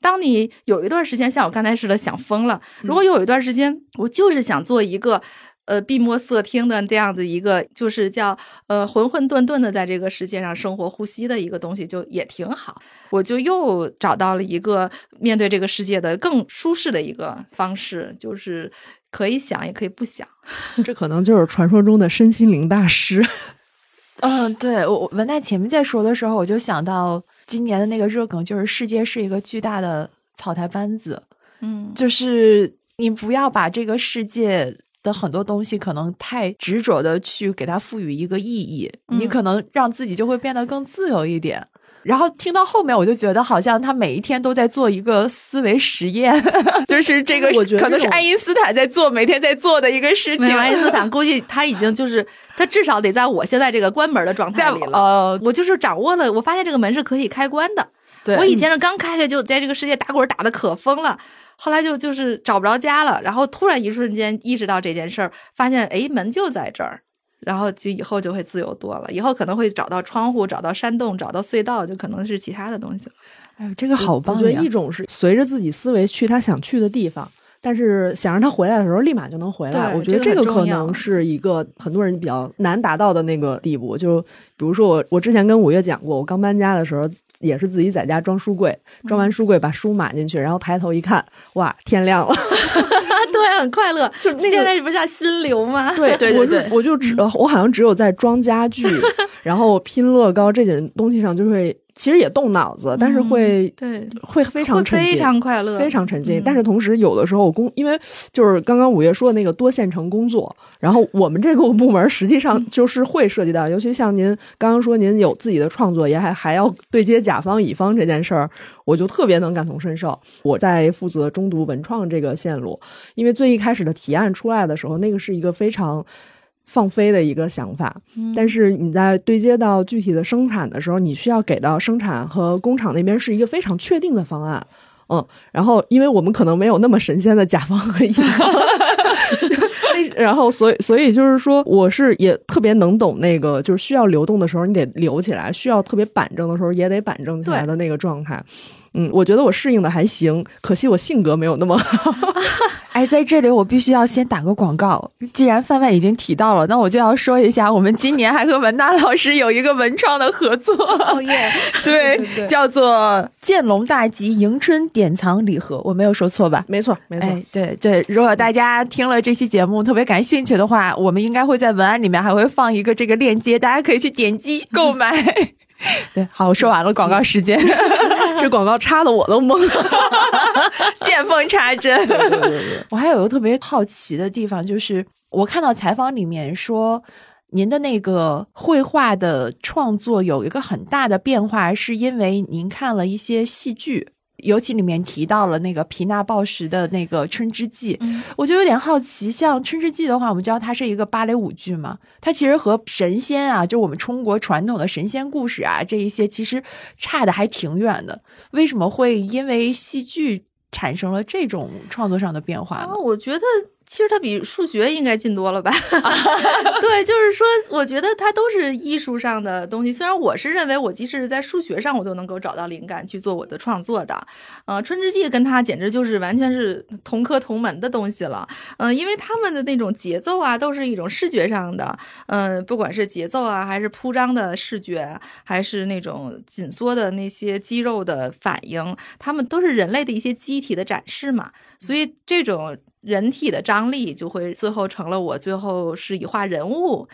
当你有一段时间像我刚才似的想疯了，如果有一段时间我就是想做一个。呃，闭目塞听的这样子一个，就是叫呃浑混沌沌的在这个世界上生活呼吸的一个东西，就也挺好。我就又找到了一个面对这个世界的更舒适的一个方式，就是可以想也可以不想。(laughs) 这可能就是传说中的身心灵大师。(laughs) 嗯，对我文在前面在说的时候，我就想到今年的那个热梗，就是世界是一个巨大的草台班子。嗯，就是你不要把这个世界。的很多东西可能太执着的去给它赋予一个意义，你可能让自己就会变得更自由一点。然后听到后面，我就觉得好像他每一天都在做一个思维实验，(laughs) 就是这个，我觉得可能是爱因斯坦在做，每天在做的一个事情。爱因斯坦 (laughs) 估计他已经就是他至少得在我现在这个关门的状态里了。呃，我就是掌握了，我发现这个门是可以开关的。对，我以前是刚开开就在这个世界打滚打的可疯了。后来就就是找不着家了，然后突然一瞬间意识到这件事儿，发现哎门就在这儿，然后就以后就会自由多了，以后可能会找到窗户，找到山洞，找到隧道，就可能是其他的东西了。哎呦，这个好棒呀我觉得一！种是随着自己思维去他想去的地方，但是想让他回来的时候立马就能回来。我觉得这个可能是一个很多人比较难达到的那个地步。就比如说我，我之前跟五月讲过，我刚搬家的时候也是自己在家装书柜，装完书柜把书码进去，然后抬头一看，哇，天亮了。(laughs) 对，很快乐。就那个现在不是叫心流吗？对 (laughs) 我对对就我就只我好像只有在装家具，(laughs) 然后拼乐高这点东西上，就会其实也动脑子，但是会对，会非常沉浸。常快乐，非常沉浸，嗯但是同时有的时候我工，因为就是刚刚五月说的那个多线程工作，然后我们这个部门实际上就是会涉及到，尤其像您刚刚说您有自己的创作，也还还要对接甲方乙方这件事儿，我就特别能感同身受。我在负责中读文创这个线路，因为最一开始的提案出来的时候，那个是一个非常。放飞的一个想法，但是你在对接到具体的生产的时候，你需要给到生产和工厂那边是一个非常确定的方案。嗯，然后因为我们可能没有那么神仙的甲方和乙方，(laughs) 那然后所以所以就是说，我是也特别能懂那个，就是需要流动的时候你得留起来，需要特别板正的时候也得板正起来的那个状态。嗯，我觉得我适应的还行，可惜我性格没有那么好。(laughs) (laughs) 哎，在这里我必须要先打个广告。既然范范已经提到了，那我就要说一下，我们今年还和文娜老师有一个文创的合作，哦 (laughs) 耶，对，叫做“建龙大吉迎春典藏礼盒”，我没有说错吧？没错，没错。哎，对对，如果大家听了这期节目特别感兴趣的话，我们应该会在文案里面还会放一个这个链接，大家可以去点击购买。对，好，我说完了，广告时间，(laughs) 这广告插的我都懵了。(laughs) 见缝插针。对对对，我还有一个特别好奇的地方，就是我看到采访里面说，您的那个绘画的创作有一个很大的变化，是因为您看了一些戏剧。尤其里面提到了那个皮纳鲍什的那个《春之祭》，嗯我就有点好奇。像《春之祭》的话，我们知道它是一个芭蕾舞剧嘛，它其实和神仙啊，就我们中国传统的神仙故事啊，这一些其实差的还挺远的。为什么会因为戏剧产生了这种创作上的变化呢啊，？我觉得其实它比数学应该近多了吧？(laughs) 对，就是说，我觉得它都是艺术上的东西。虽然我是认为，我即使是在数学上，我都能够找到灵感去做我的创作的。呃，《春之祭》跟它简直就是完全是同科同门的东西了。嗯、因为他们的那种节奏啊，都是一种视觉上的，嗯、不管是节奏啊，还是铺张的视觉，还是那种紧缩的那些肌肉的反应，他们都是人类的一些机体的展示嘛。所以这种人体的张力就会最后成了我最后是以画人物，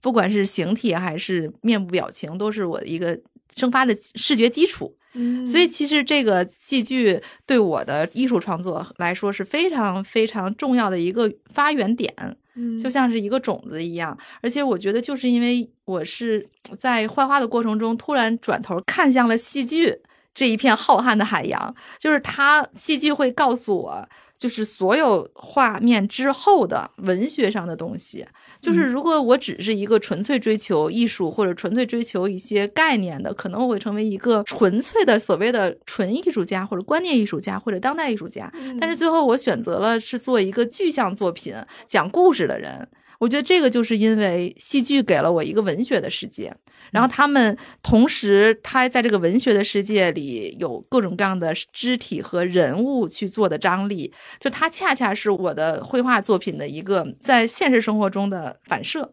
不管是形体还是面部表情，都是我的一个生发的视觉基础。嗯所以其实这个戏剧对我的艺术创作来说是非常非常重要的一个发源点。嗯就像是一个种子一样。而且我觉得，就是因为我是在画画的过程中，突然转头看向了戏剧这一片浩瀚的海洋，就是他戏剧会告诉我。就是所有画面之后的文学上的东西，就是如果我只是一个纯粹追求艺术或者纯粹追求一些概念的，可能我会成为一个纯粹的所谓的纯艺术家或者观念艺术家或者当代艺术家。但是最后我选择了是做一个具象作品、讲故事的人。我觉得这个就是因为戏剧给了我一个文学的世界，然后他们同时，他在这个文学的世界里有各种各样的肢体和人物去做的张力，就它恰恰是我的绘画作品的一个在现实生活中的反射，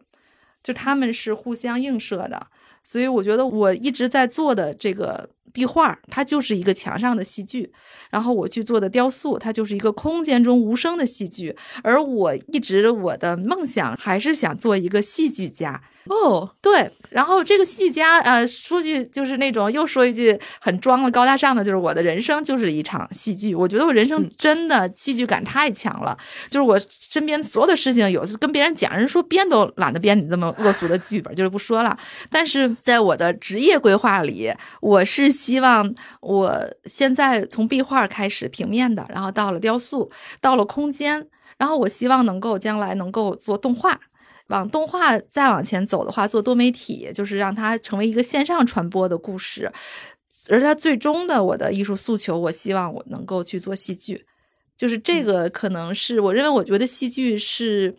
就他们是互相映射的，所以我觉得我一直在做的这个壁画，它就是一个墙上的戏剧，然后我去做的雕塑，它就是一个空间中无声的戏剧，而我一直我的梦想还是想做一个戏剧家。哦，对，然后这个戏剧家，呃，说句就是那种又说一句很装的高大上的，就是我的人生就是一场戏剧。我觉得我人生真的戏剧感太强了，就是我身边所有的事情，有跟别人讲，人说编都懒得编你这么恶俗的剧本，就是不说了。但是在我的职业规划里，我是希望我现在从壁画开始平面的，然后到了雕塑，到了空间，然后我希望能够将来能够做动画。往动画再往前走的话，做多媒体，就是让它成为一个线上传播的故事。而它最终的我的艺术诉求，我希望我能够去做戏剧，就是这个可能是我认为，我觉得戏剧是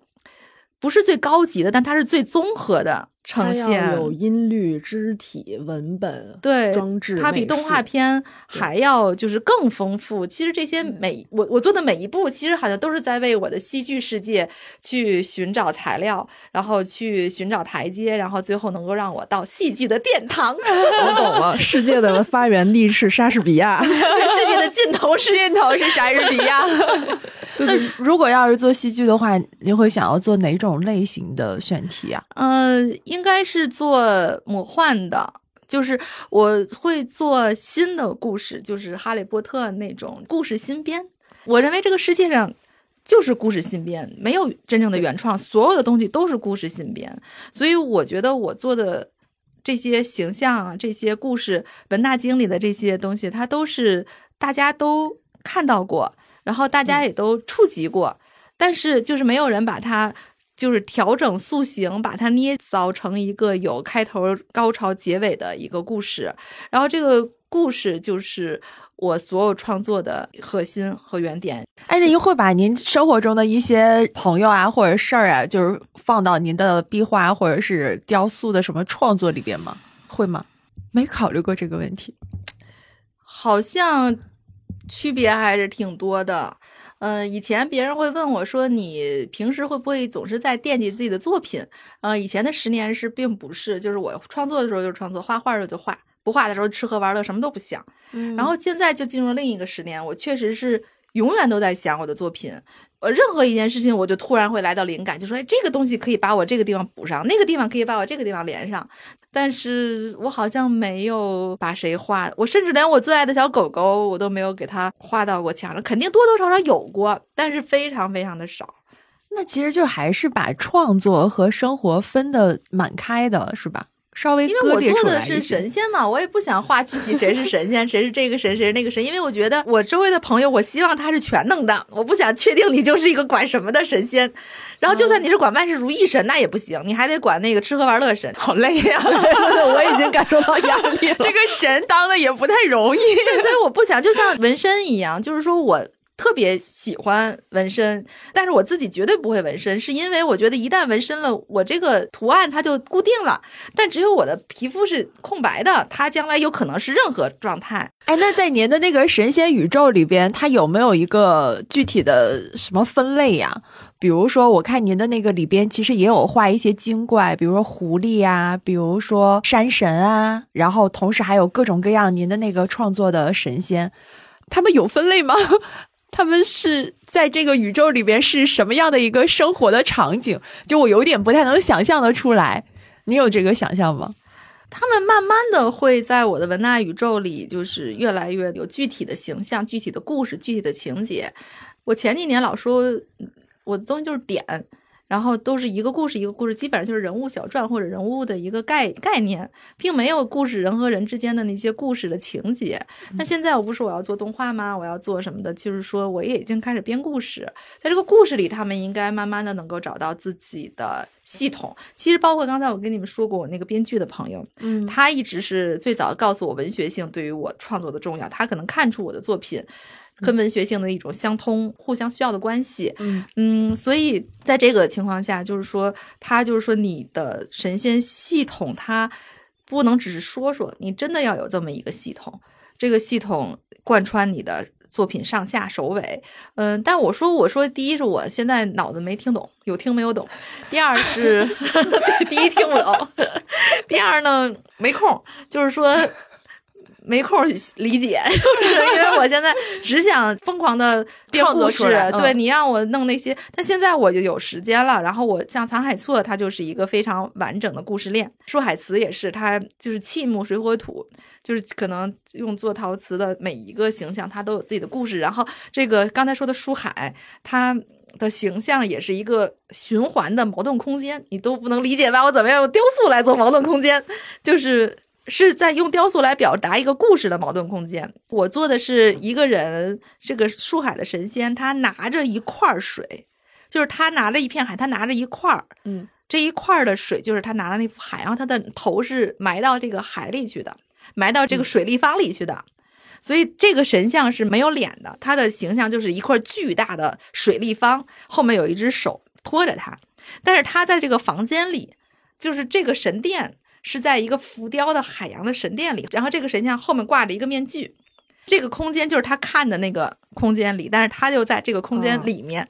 不是最高级的，但它是最综合的呈现，有音律、肢体、文本、对装置，它比动画片还要就是更丰富。其实这些嗯每我我做的每一步，其实好像都是在为我的戏剧世界去寻找材料，然后去寻找台阶，然后最后能够让我到戏剧的殿堂，(laughs) 我懂了，世界的发源地是莎士比亚。(laughs) 世界的尽头是 (laughs) 尽头是莎士比亚。那如果要是做戏剧的话，你会想要做哪种类型的选题啊？呃，应该是做魔幻的，就是我会做新的故事，就是哈利波特那种故事新编。我认为这个世界上就是故事新编，没有真正的原创，所有的东西都是故事新编。所以我觉得我做的这些形象啊，这些故事文大经里的这些东西，它都是大家都看到过，然后大家也都触及过，但是就是没有人把它就是调整塑形，把它捏造成一个有开头、高潮、结尾的一个故事。然后这个故事就是我所有创作的核心和原点。哎，那您会把您生活中的一些朋友啊，或者事儿啊，就是放到您的壁画或者是雕塑的什么创作里边吗？会吗？没考虑过这个问题。好像区别还是挺多的。嗯、以前别人会问我说：“你平时会不会总是在惦记自己的作品？”嗯、以前的十年是并不是，就是我创作的时候就是创作，画画的时候就画，不画的时候吃喝玩乐什么都不想。嗯然后现在就进入了另一个十年，我确实是永远都在想我的作品。呃，任何一件事情，我就突然会来到灵感，就说，哎，这个东西可以把我这个地方补上，那个地方可以把我这个地方连上。但是我好像没有把谁画，我甚至连我最爱的小狗狗，我都没有给它画到过墙上。肯定多多少少有过，但是非常非常的少。那其实就还是把创作和生活分的蛮开的，是吧？稍微因为我做的是神仙嘛，我也不想画具体谁是神仙，(laughs) 谁是这个神，谁是那个神，因为我觉得我周围的朋友，我希望他是全能的，我不想确定你就是一个管什么的神仙。然后就算你是管万事如意神，那也不行，你还得管那个吃喝玩乐神。好累呀、(laughs) 我已经感受到压力了。(laughs) 这个神当的也不太容易。对，所以我不想就像纹身一样，就是说我。特别喜欢纹身，但是我自己绝对不会纹身，是因为我觉得一旦纹身了，我这个图案它就固定了。但只有我的皮肤是空白的，它将来有可能是任何状态。哎，那在您的那个神仙宇宙里边，它有没有一个具体的什么分类呀？比如说，我看您的那个里边其实也有画一些精怪，比如说狐狸啊，比如说山神啊，然后同时还有各种各样您的那个创作的神仙，他们有分类吗？他们是在这个宇宙里边是什么样的一个生活的场景？就我有点不太能想象的出来，你有这个想象吗？他们慢慢的会在我的文纳宇宙里，就是越来越有具体的形象、具体的故事、具体的情节。我前几年老说我的东西就是点，然后都是一个故事一个故事，基本上就是人物小传或者人物的一个概概念，并没有故事人和人之间的那些故事的情节。那现在我不是我要做动画吗？我要做什么的？就是说我也已经开始编故事，在这个故事里，他们应该慢慢的能够找到自己的系统。其实包括刚才我跟你们说过，我那个编剧的朋友，嗯他一直是最早告诉我文学性对于我创作的重要，他可能看出我的作品跟文学性的一种相通、互相需要的关系。嗯嗯，所以在这个情况下，就是说，他就是说，你的神仙系统，它不能只是说说，你真的要有这么一个系统，这个系统贯穿你的作品上下首尾。嗯，但我说，我说，第一是我现在脑子没听懂，有听没有懂；第二是 (laughs) 第一听不懂，(laughs) 第二呢没空，就是说。没空理解，(laughs) 就是因为我现在只想疯狂的编故事对你让我弄那些，但现在我就有时间了。然后我像藏海错，它就是一个非常完整的故事链。舒海瓷也是，它就是气木水火土，就是可能用做陶瓷的每一个形象，它都有自己的故事。然后这个刚才说的书海，它。的形象也是一个循环的矛盾空间，你都不能理解吧？我怎么样用雕塑来做矛盾空间？就是是在用雕塑来表达一个故事的矛盾空间。我做的是一个人，这个树海的神仙，他拿着一块儿水，就是他拿着一片海，他拿着一块儿，嗯，这一块儿的水就是他拿的那幅海，然后他的头是埋到这个海里去的，埋到这个水立方里去的。所以这个神像是没有脸的，他的形象就是一块巨大的水立方，后面有一只手托着他，但是他在这个房间里，就是这个神殿是在一个浮雕的海洋的神殿里，然后这个神像后面挂着一个面具，这个空间就是他看的那个空间里，但是他就在这个空间里面，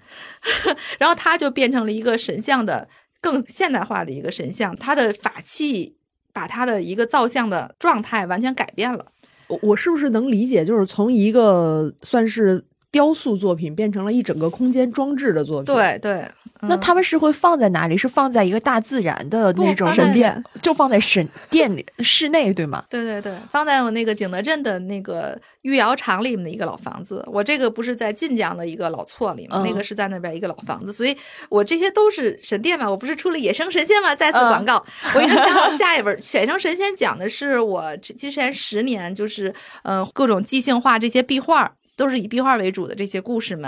(laughs) 然后他就变成了一个神像的更现代化的一个神像，他的法器把他的一个造像的状态完全改变了。我我是不是能理解，就是从一个算是雕塑作品变成了一整个空间装置的作品？对对，那嗯他们是会放在哪里？是放在一个大自然的那种神殿，就放在神殿里室内，对吗？对对对，放在我那个景德镇的那个御窑厂里面的一个老房子。我这个不是在晋江的一个老厝里面，那嗯个是在那边一个老房子，所以我这些都是神殿嘛。我不是出了《野生神仙》吗？再次嗯广告，我已经想好下一本《野生神仙》，讲的是我之之前十年就是嗯、呃各种即兴画这些壁画。都是以壁画为主的这些故事们，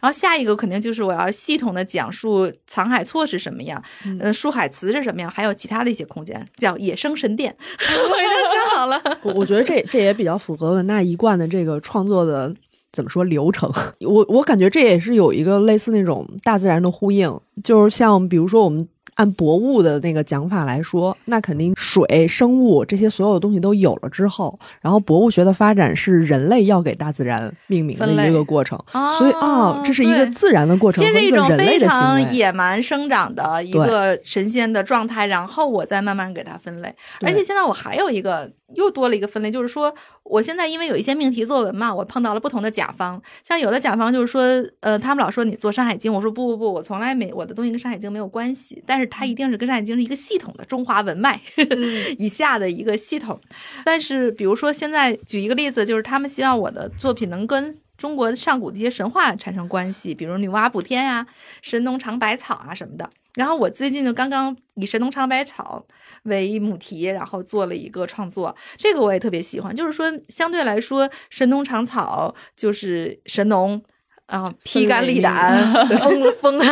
然后下一个肯定就是我要系统的讲述藏海错是什么样，嗯，树海词是什么样，还有其他的一些空间，叫野生神殿，(laughs) 我已经想好了。(laughs) 我我觉得这这也比较符合文娜一贯的这个创作的怎么说流程。(laughs) 我我感觉这也是有一个类似那种大自然的呼应，就是像比如说我们。按博物的那个讲法来说，那肯定水、生物这些所有的东西都有了之后，然后博物学的发展是人类要给大自然命名的一个过程。哦所以啊、这是一个自然的过程其实是一种非。常野蛮生长的一个神仙的状态，然后我再慢慢给它分类。而且现在我还有一个又多了一个分类，就是说我现在因为有一些命题作文嘛，我碰到了不同的甲方，像有的甲方就是说，呃，他们老说你做《山海经》，我说不不不，我从来没我的东西跟《山海经》没有关系，但是它一定是跟《山海经》是一个系统的中华文脉 (laughs) 以下的一个系统。但是比如说现在举一个例子，就是他们希望我的作品能跟中国上古的一些神话产生关系，比如女娲补天呀、神农尝百草啊什么的。然后我最近就刚刚以神农尝百草为母题，然后做了一个创作，这个我也特别喜欢。就是说，相对来说，神农尝草就是神农。啊，披肝沥胆，(laughs) 风风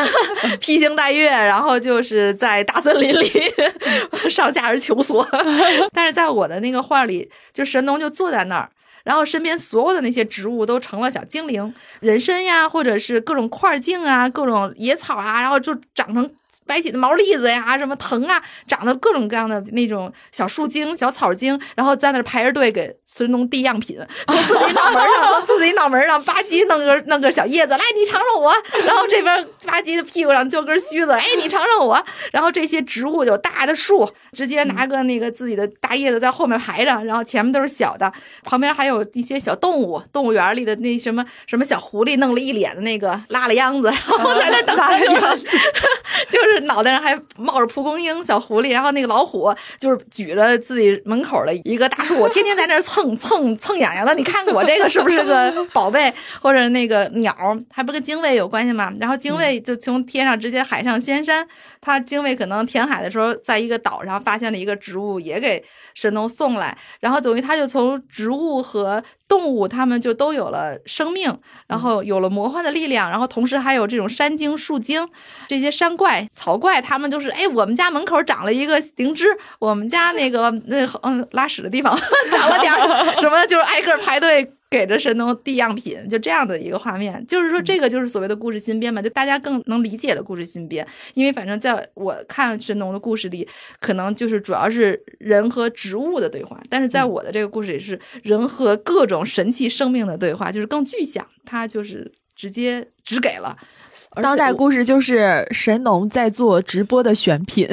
披星戴月，然后就是在大森林里 (laughs) 上下而求索。(laughs) 但是在我的那个画里，就神农就坐在那儿，然后身边所有的那些植物都成了小精灵，人参呀，或者是各种块茎啊，各种野草啊，然后就长成白起的毛栗子呀，什么藤啊，长得各种各样的那种小树精、小草精，然后在那排着队给孙东递样品，从自己脑门上，从自己脑门上吧唧弄个弄个小叶子，来你尝尝我，然后这边吧唧的屁股上就根须子，哎你尝尝我，然后这些植物有大的树，直接拿个那个自己的大叶子在后面排着，然后前面都是小的，旁边还有一些小动物，动物园里的那什么什么小狐狸，弄了一脸的那个拉了秧子，然后在那等 (laughs) 着就是就是 (laughs) 脑袋上还冒着蒲公英小狐狸，然后那个老虎就是举着自己门口的一个大树，天天在那儿蹭 (laughs) 蹭蹭痒痒的，你看看我这个是不是个宝贝？或者那个鸟，还不跟精卫有关系吗？然后精卫就从天上直接海上仙山，他精卫可能填海的时候，在一个岛上发现了一个植物，也给神农送来，然后等于他就从植物和动物，它们就都有了生命，然后有了魔幻的力量，然后同时还有这种山精、树精这些山怪、草怪，它们就是哎，我们家门口长了一个灵芝，我们家那个那嗯拉屎的地方 (laughs) 长了点儿什么，就是挨个排队。给着神农递样品，就这样的一个画面，就是说这个就是所谓的故事新编嘛，就大家更能理解的故事新编。因为反正在我看神农的故事里，可能就是主要是人和植物的对话，但是在我的这个故事里是人和各种神奇生命的对话，就是更具象，它就是直接只给了。当代故事就是神农在做直播的选品，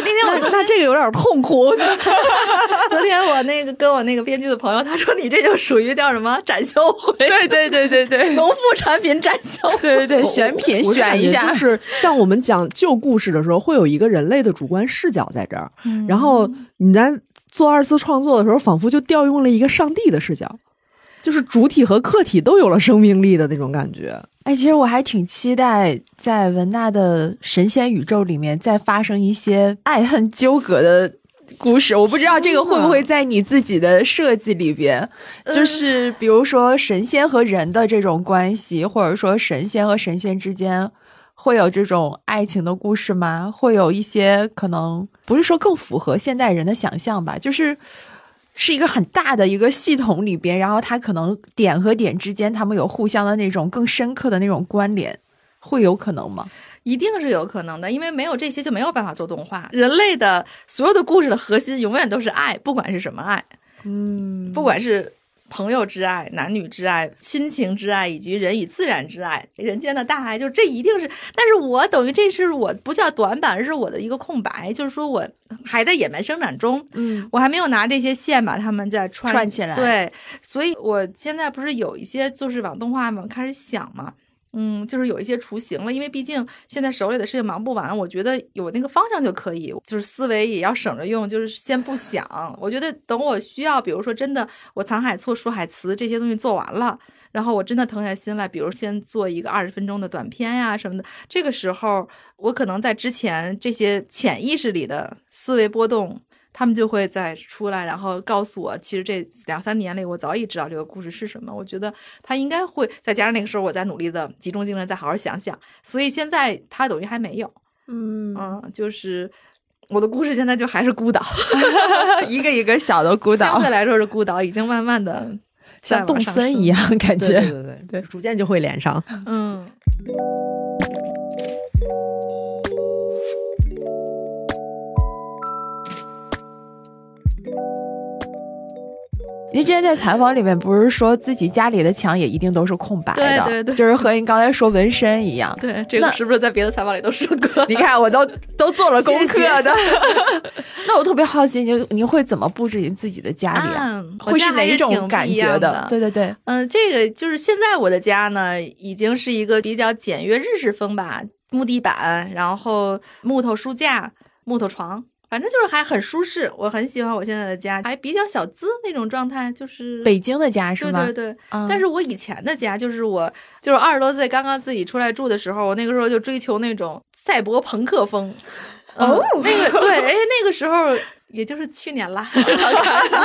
对，那天我那那这个有点痛苦。(laughs) 昨天我那个跟我那个编辑的朋友，他说你这就属于叫什么展销会，对对对对对农副产品展销会。对对对，选品选一下就，是 (laughs) 像我们讲旧故事的时候，会有一个人类的主观视角在这儿，嗯然后你在做二次创作的时候，仿佛就调用了一个上帝的视角，就是主体和客体都有了生命力的那种感觉。哎，其实我还挺期待在文娜的神仙宇宙里面再发生一些爱恨纠葛的故事。我不知道这个会不会在你自己的设计里边，就是比如说神仙和人的这种关系，或者说神仙和神仙之间。会有这种爱情的故事吗？会有一些可能不是说更符合现代人的想象吧，就是是一个很大的一个系统里边，然后它可能点和点之间，他们有互相的那种更深刻的那种关联，会有可能吗？一定是有可能的，因为没有这些就没有办法做动画。人类的所有的故事的核心永远都是爱，不管是什么爱，嗯，不管是朋友之爱、男女之爱、亲情之爱，以及人与自然之爱、人间的大爱，就这一定是。但是我等于这是我不叫短板，而是我的一个空白，就是说我还在野蛮生长中，嗯我还没有拿这些线把它们再串串起来对，所以我现在不是有一些就是往动画嘛开始想嘛。嗯，就是有一些雏形了，因为毕竟现在手里的事情忙不完，我觉得有那个方向就可以，就是思维也要省着用，就是先不想。我觉得等我需要，比如说真的我藏海错、说海词这些东西做完了，然后我真的腾下心来，比如先做一个二十分钟的短片呀什么的，这个时候我可能在之前这些潜意识里的思维波动。他们就会再出来，然后告诉我，其实这两三年里，我早已知道这个故事是什么。我觉得他应该会再加上那个时候，我在努力的集中精神，再好好想想。所以现在他等于还没有，嗯，嗯，就是我的故事现在就还是孤岛，(laughs) 一个一个小的孤岛相，对来说是孤岛，已经慢慢的像动森一，样感觉。对对对对对 (laughs) 逐渐就会连上。嗯。您之前在采访里面不是说自己家里的墙也一定都是空白的，对对对就是和您刚才说纹身一样。对，这个是不是在别的采访里都说过？(laughs) 你看，我都都做了功课的。(laughs) 那我特别好奇，您您会怎么布置您自己的家里会是哪家还是挺种感觉的？对对对，嗯，这个就是现在我的家呢，已经是一个比较简约日式风吧，木地板，然后木头书架、木头床，反正就是还很舒适。我很喜欢我现在的家，还比较小资那种状态，就是北京的家是吗？对对对。嗯但是我以前的家，就是我就是二十多岁刚刚自己出来住的时候，我那个时候就追求那种赛博朋克风。哦，那个 (laughs) 对，而且那个时候也就是去年啦，开玩笑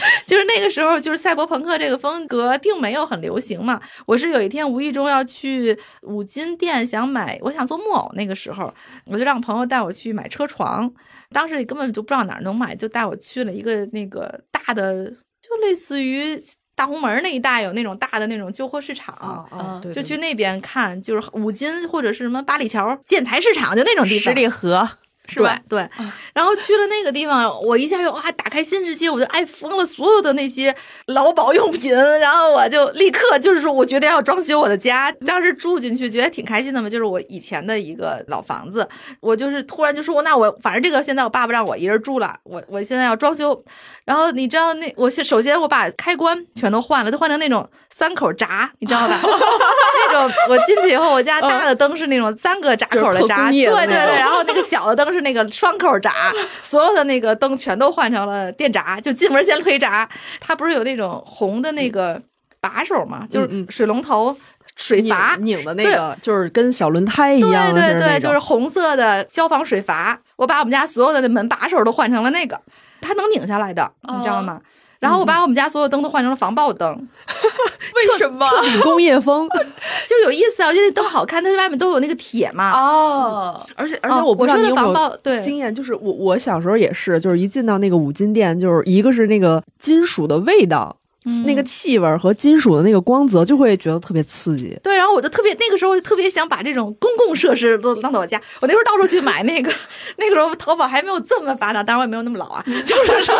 (laughs) 就是那个时候，就是赛博朋克这个风格并没有很流行嘛。我是有一天无意中要去五金店想买，我想做木偶，那个时候我就让朋友带我去买车床，当时根本就不知道哪儿能买，就带我去了一个那个大的，就类似于。大红门那一带有那种大的那种旧货市场，就去那边看，就是五金或者是什么八里桥建材市场，就那种地十方。里河，是吧？对，然后去了那个地方，我一下又哇打开新世界，我就爱疯了，所有的那些劳保用品，然后我就立刻就是说，我决定要装修我的家。当时住进去觉得挺开心的嘛，就是我以前的一个老房子，我就是突然就说，那我反正这个现在我爸爸让我一人住了，我我现在要装修，然后你知道那我先首先我把开关全都换了，都换成那种三口闸，你知道吧？(laughs) 那种我进去以后，我家大的灯是那种三个闸口的闸，对对对，然后那个小的灯是那个双口闸，所有的那个灯全都换成了电闸，就进门先推闸。它不是有那种红的那个把手嘛，就是嗯水龙头、水阀。拧拧的那个，就是跟小轮胎一样的，对对，那种就是红色的消防水阀，我把我们家所有的那门把手都换成了那个，它能拧下来的，你知道吗？然后我把我们家所有灯都换成了防爆灯，(laughs) 为什么？挺工业风。(laughs) 就是有意思啊！我觉得灯好看，它外面都有那个铁嘛。哦，而且而且哦我不知道我说的你有没有防爆对经验，就是我我小时候也是，就是一进到那个五金店，就是一个是那个金属的味道。嗯那个气味和金属的那个光泽，就会觉得特别刺激。对，然后我就特别那个时候就特别想把这种公共设施都弄到我家。我那时候到处去买那个，(laughs) 那个时候淘宝还没有这么发达，当然我也没有那么老啊，(laughs) 就是说，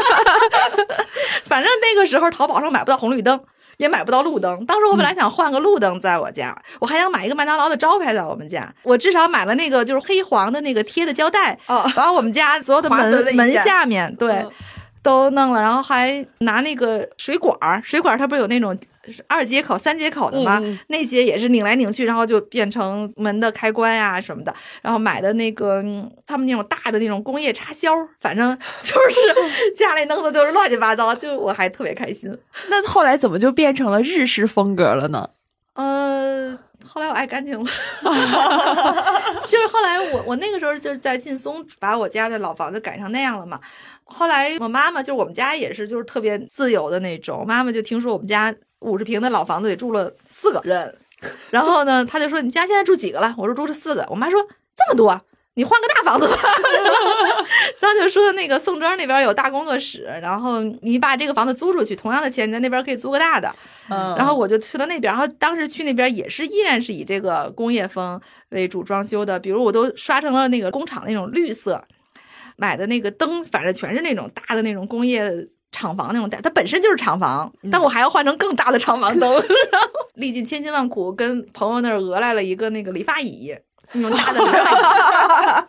反正那个时候淘宝上买不到红绿灯。也买不到路灯。当时我本来想换个路灯在我家，我还想买一个麦当劳的招牌在我们家。我至少买了那个就是黑黄的那个贴的胶带，哦把我们家所有的门门下下面对。嗯都弄了，然后还拿那个水管儿，水管儿它不是有那种二接口、三接口的吗？那些也是拧来拧去，然后就变成门的开关呀、什么的。然后买的那个嗯他们那种大的那种工业插销，反正就是家里 (laughs) 弄的都是乱七八糟，就我还特别开心。那后来怎么就变成了日式风格了呢？呃，后来我爱干净了，就是后来我我那个时候就是在劲松把我家的老房子改成那样了嘛。后来我妈妈就是我们家也是就是特别自由的那种，妈妈就听说我们家五十平的老房子里住了四个人，(laughs) 然后呢，她就说你家现在住几个了？我说住了四个，我妈说这么多。你换个大房子吧。(laughs) 然后就说那个宋庄那边有大工作室，然后你把这个房子租出去，同样的钱你在那边可以租个大的。嗯，然后我就去了那边，然后当时去那边也是依然是以这个工业风为主装修的，比如我都刷成了那个工厂那种绿色，买的那个灯，反正全是那种大的那种工业厂房那种，它本身就是厂房，但我还要换成更大的厂房灯，(laughs) 然后历尽千辛万苦跟朋友那儿讹来了一个那个理发椅。那种大的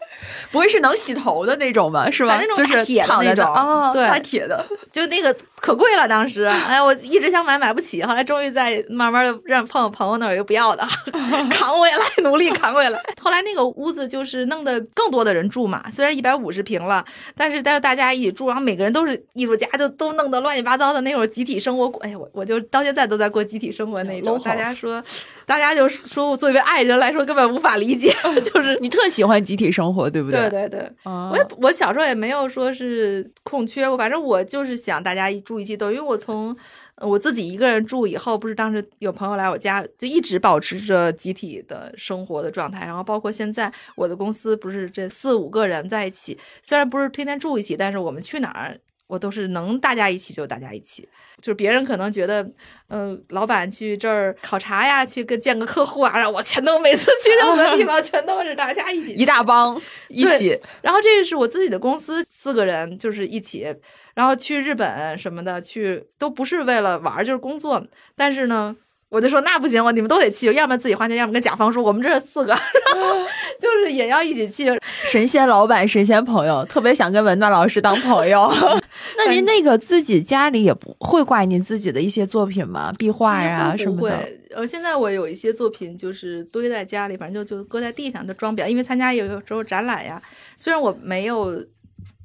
不会是能洗头的那种吧？(laughs) 是吧？反正那就是种铁的那种啊，对大铁的。(laughs) 就那个可贵了，当时，哎，我一直想买，买不起，后来终于在慢慢的让碰友朋友那儿有不要的，(laughs) 扛回来，努力扛回来。后来那个屋子就是弄得更多的人住嘛，虽然一百五十平了，但是大大家一起住，然后每个人都是艺术家，就都弄得乱七八糟的那种集体生活。哎呀，我我就到现在都在过集体生活那种，大家说，大家就说我作为爱人来说根本无法理解，(laughs) 就是。你特喜欢集体生活，对不对对对对，啊我也我小时候也没有说是空缺，我反正我就是想大家一住一起，等于我从呃我自己一个人住以后，不是当时有朋友来我家，就一直保持着集体的生活的状态，然后包括现在我的公司不是这四五个人在一起，虽然不是天天住一起，但是我们去哪儿。我都是能大家一起就大家一起，就是别人可能觉得，嗯、老板去这儿考察呀，去跟见个客户啊，让我全都每次去任何地方全都是大家一起，一大帮。一起，然后这个是我自己的公司，四个人就是一起，然后去日本什么的，去都不是为了玩，就是工作。但是呢，我就说那不行，我你们都得去，要么自己花钱，要么跟甲方说我们这四个，然 (laughs) 后就是也要一起去。神仙老板、神仙朋友，特别想跟文娜老师当朋友。(laughs) 那您那个自己家里也不会挂您自己的一些作品吗？壁画呀什么的？会。呃，现在我有一些作品就是堆在家里，反正就就搁在地上的装裱，因为参加有时候展览呀。虽然我没有，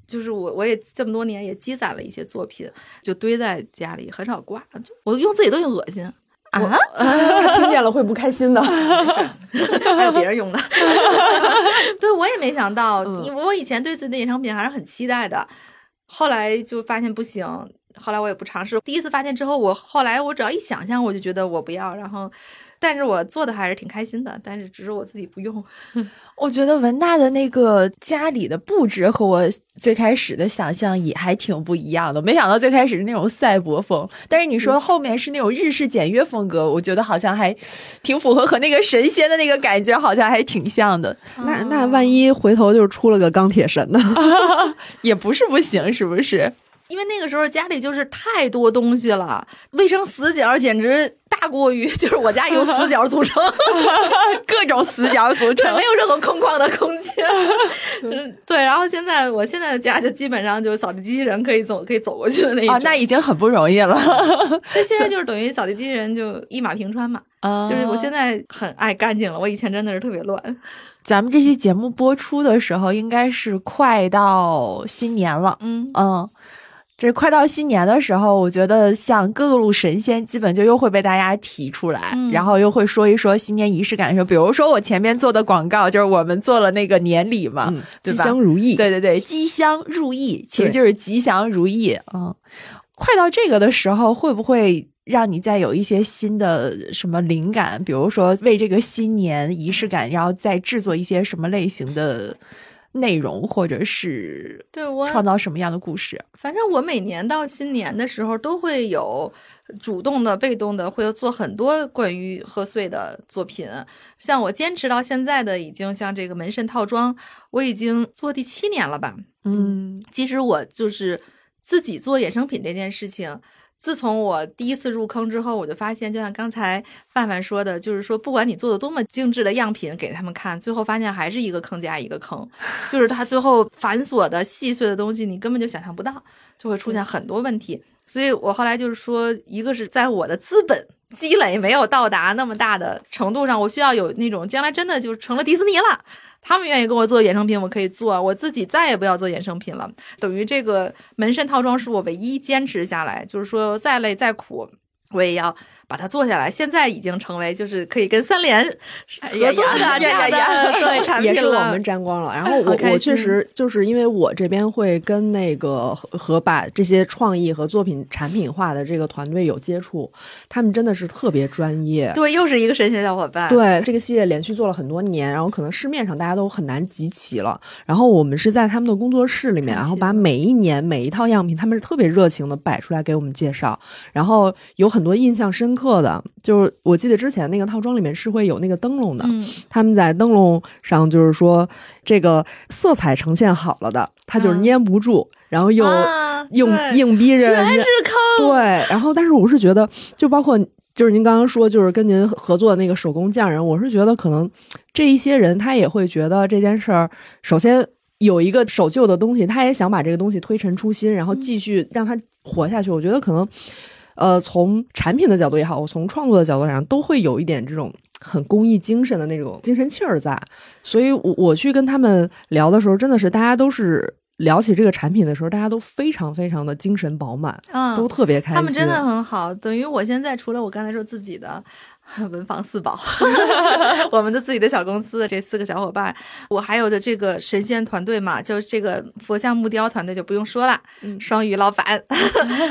就是我我也这么多年也积攒了一些作品，就堆在家里，很少挂。就我用自己都有恶心啊，他 (laughs) 听见了会不开心的。(laughs) 还有别人用的。(laughs) 对我也没想到，我以前对自己的演唱品还是很期待的，后来就发现不行。后来我也不尝试。第一次发现之后，我后来我只要一想象，我就觉得我不要。然后，但是我做的还是挺开心的，但是只是我自己不用。(laughs) 我觉得文娜的那个家里的布置和我最开始的想象也还挺不一样的。没想到最开始是那种赛博风，但是你说后面是那种日式简约风格，我觉得好像还挺符合和那个神仙的那个感觉，好像还挺像的。那那万一回头就出了个钢铁神呢？(laughs) 也不是不行，是不是？因为那个时候家里就是太多东西了，卫生死角简直大过于就是我家由死角组成，(laughs) (laughs) 各种死角组对，成没。有任何空旷的空间。(laughs) 嗯，对。然后现在我现在的家就基本上就是扫地机器人可以走可以走过去的那一种。啊，那已经很不容易了。但，现在就是等于扫地机器人就一马平川嘛。啊就是我现在很爱干净了，我以前真的是特别乱。咱们这期节目播出的时候，应该是快到新年了。嗯，嗯，这快到新年的时候，我觉得像各路神仙，基本就又会被大家提出来，嗯然后又会说一说新年仪式感的时候，比如说我前面做的广告，就是我们做了那个年礼嘛，嗯，吉对吧祥如意。对对对，吉祥如意，其实就是吉祥如意。嗯，快到这个的时候，会不会让你再有一些新的什么灵感？比如说为这个新年仪式感，然后再制作一些什么类型的内容，或者是对我创造什么样的故事？反正我每年到新年的时候都会有主动的、被动的，会做很多关于贺岁的作品。像我坚持到现在的，已经像这个门神套装，我已经做第七年了吧。嗯其实我就是自己做衍生品这件事情，自从我第一次入坑之后，我就发现，就像刚才范范说的，就是说，不管你做的多么精致的样品给他们看，最后发现还是一个坑加一个坑，就是它最后繁琐的、细碎的东西，你根本就想象不到，就会出现很多问题。所以我后来就是说，一个是在我的资本。积累没有到达那么大的程度上，我需要有那种将来真的就成了迪士尼了，他们愿意跟我做衍生品，我可以做，我自己再也不要做衍生品了。等于这个门神套装是我唯一坚持下来，就是说再累再苦，我也要把它做下来，现在已经成为就是可以跟三联合作的呀这样的也 (laughs) 品了 (laughs) 是我们沾光了。然后我 (laughs) 我确实就是因为我这边会跟那个和和把这些创意和作品产品化的这个团队有接触，他们真的是特别专业。对，又是一个神仙小伙伴。对这个系列连续做了很多年，然后可能市面上大家都很难集齐了。然后我们是在他们的工作室里面，然后把每一年每一套样品，他们是特别热情的摆出来给我们介绍。然后有很多印象深刻的，就是我记得之前那个套装里面是会有那个灯笼的，嗯，他们在灯笼上就是说这个色彩呈现好了的，它就是嗯粘不住，然后又啊硬、对硬逼着人全是坑。对，然后但是我是觉得，就包括就是您刚刚说，就是跟您合作的那个手工匠人，我是觉得可能这一些人他也会觉得这件事儿，首先。有一个守旧的东西，他也想把这个东西推陈出新，然后继续让它活下去。我觉得可能，呃，从产品的角度也好，我从创作的角度上，都会有一点这种很公益精神的那种精神气儿在。所以我我去跟他们聊的时候，真的是大家都是聊起这个产品的时候，大家都非常非常的精神饱满。嗯，都特别开心。他们真的很好，等于我现在除了我刚才说自己的 (laughs) 文房四宝，(laughs) (laughs) 我们的自己的小公司这四个小伙伴，我还有的这个神仙团队嘛，就是这个佛像木雕团队就不用说了，嗯。双鱼老板，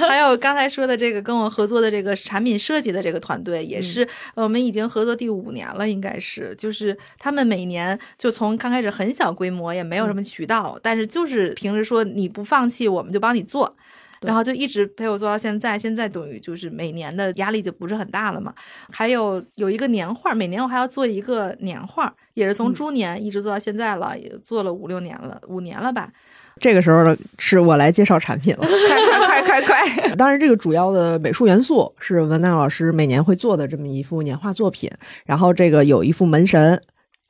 还有刚才说的这个跟我合作的这个产品设计的这个团队，也是、呃我们已经合作第五年了，应该是，就是他们每年就从刚开始很小规模，也没有什么渠道，但是就是平时说你不放弃，我们就帮你做。对然后就一直陪我做到现在，现在等于就是每年的压力就不是很大了嘛。还有有一个年画，每年我还要做一个年画，也是从嗯猪年一直做到现在了，也做了五六年了，五年了吧。这个时候呢，是我来介绍产品了。快快快快快！(laughs) 当然，这个主要的美术元素是文娜老师每年会做的这么一幅年画作品。然后这个有一幅门神，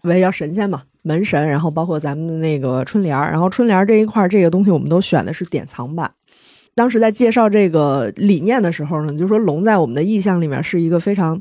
围绕神仙嘛，门神，然后包括咱们的那个春联儿。然后春联儿这一块儿这个东西，我们都选的是典藏版。当时在介绍这个理念的时候呢，就说龙在我们的意象里面是一个非常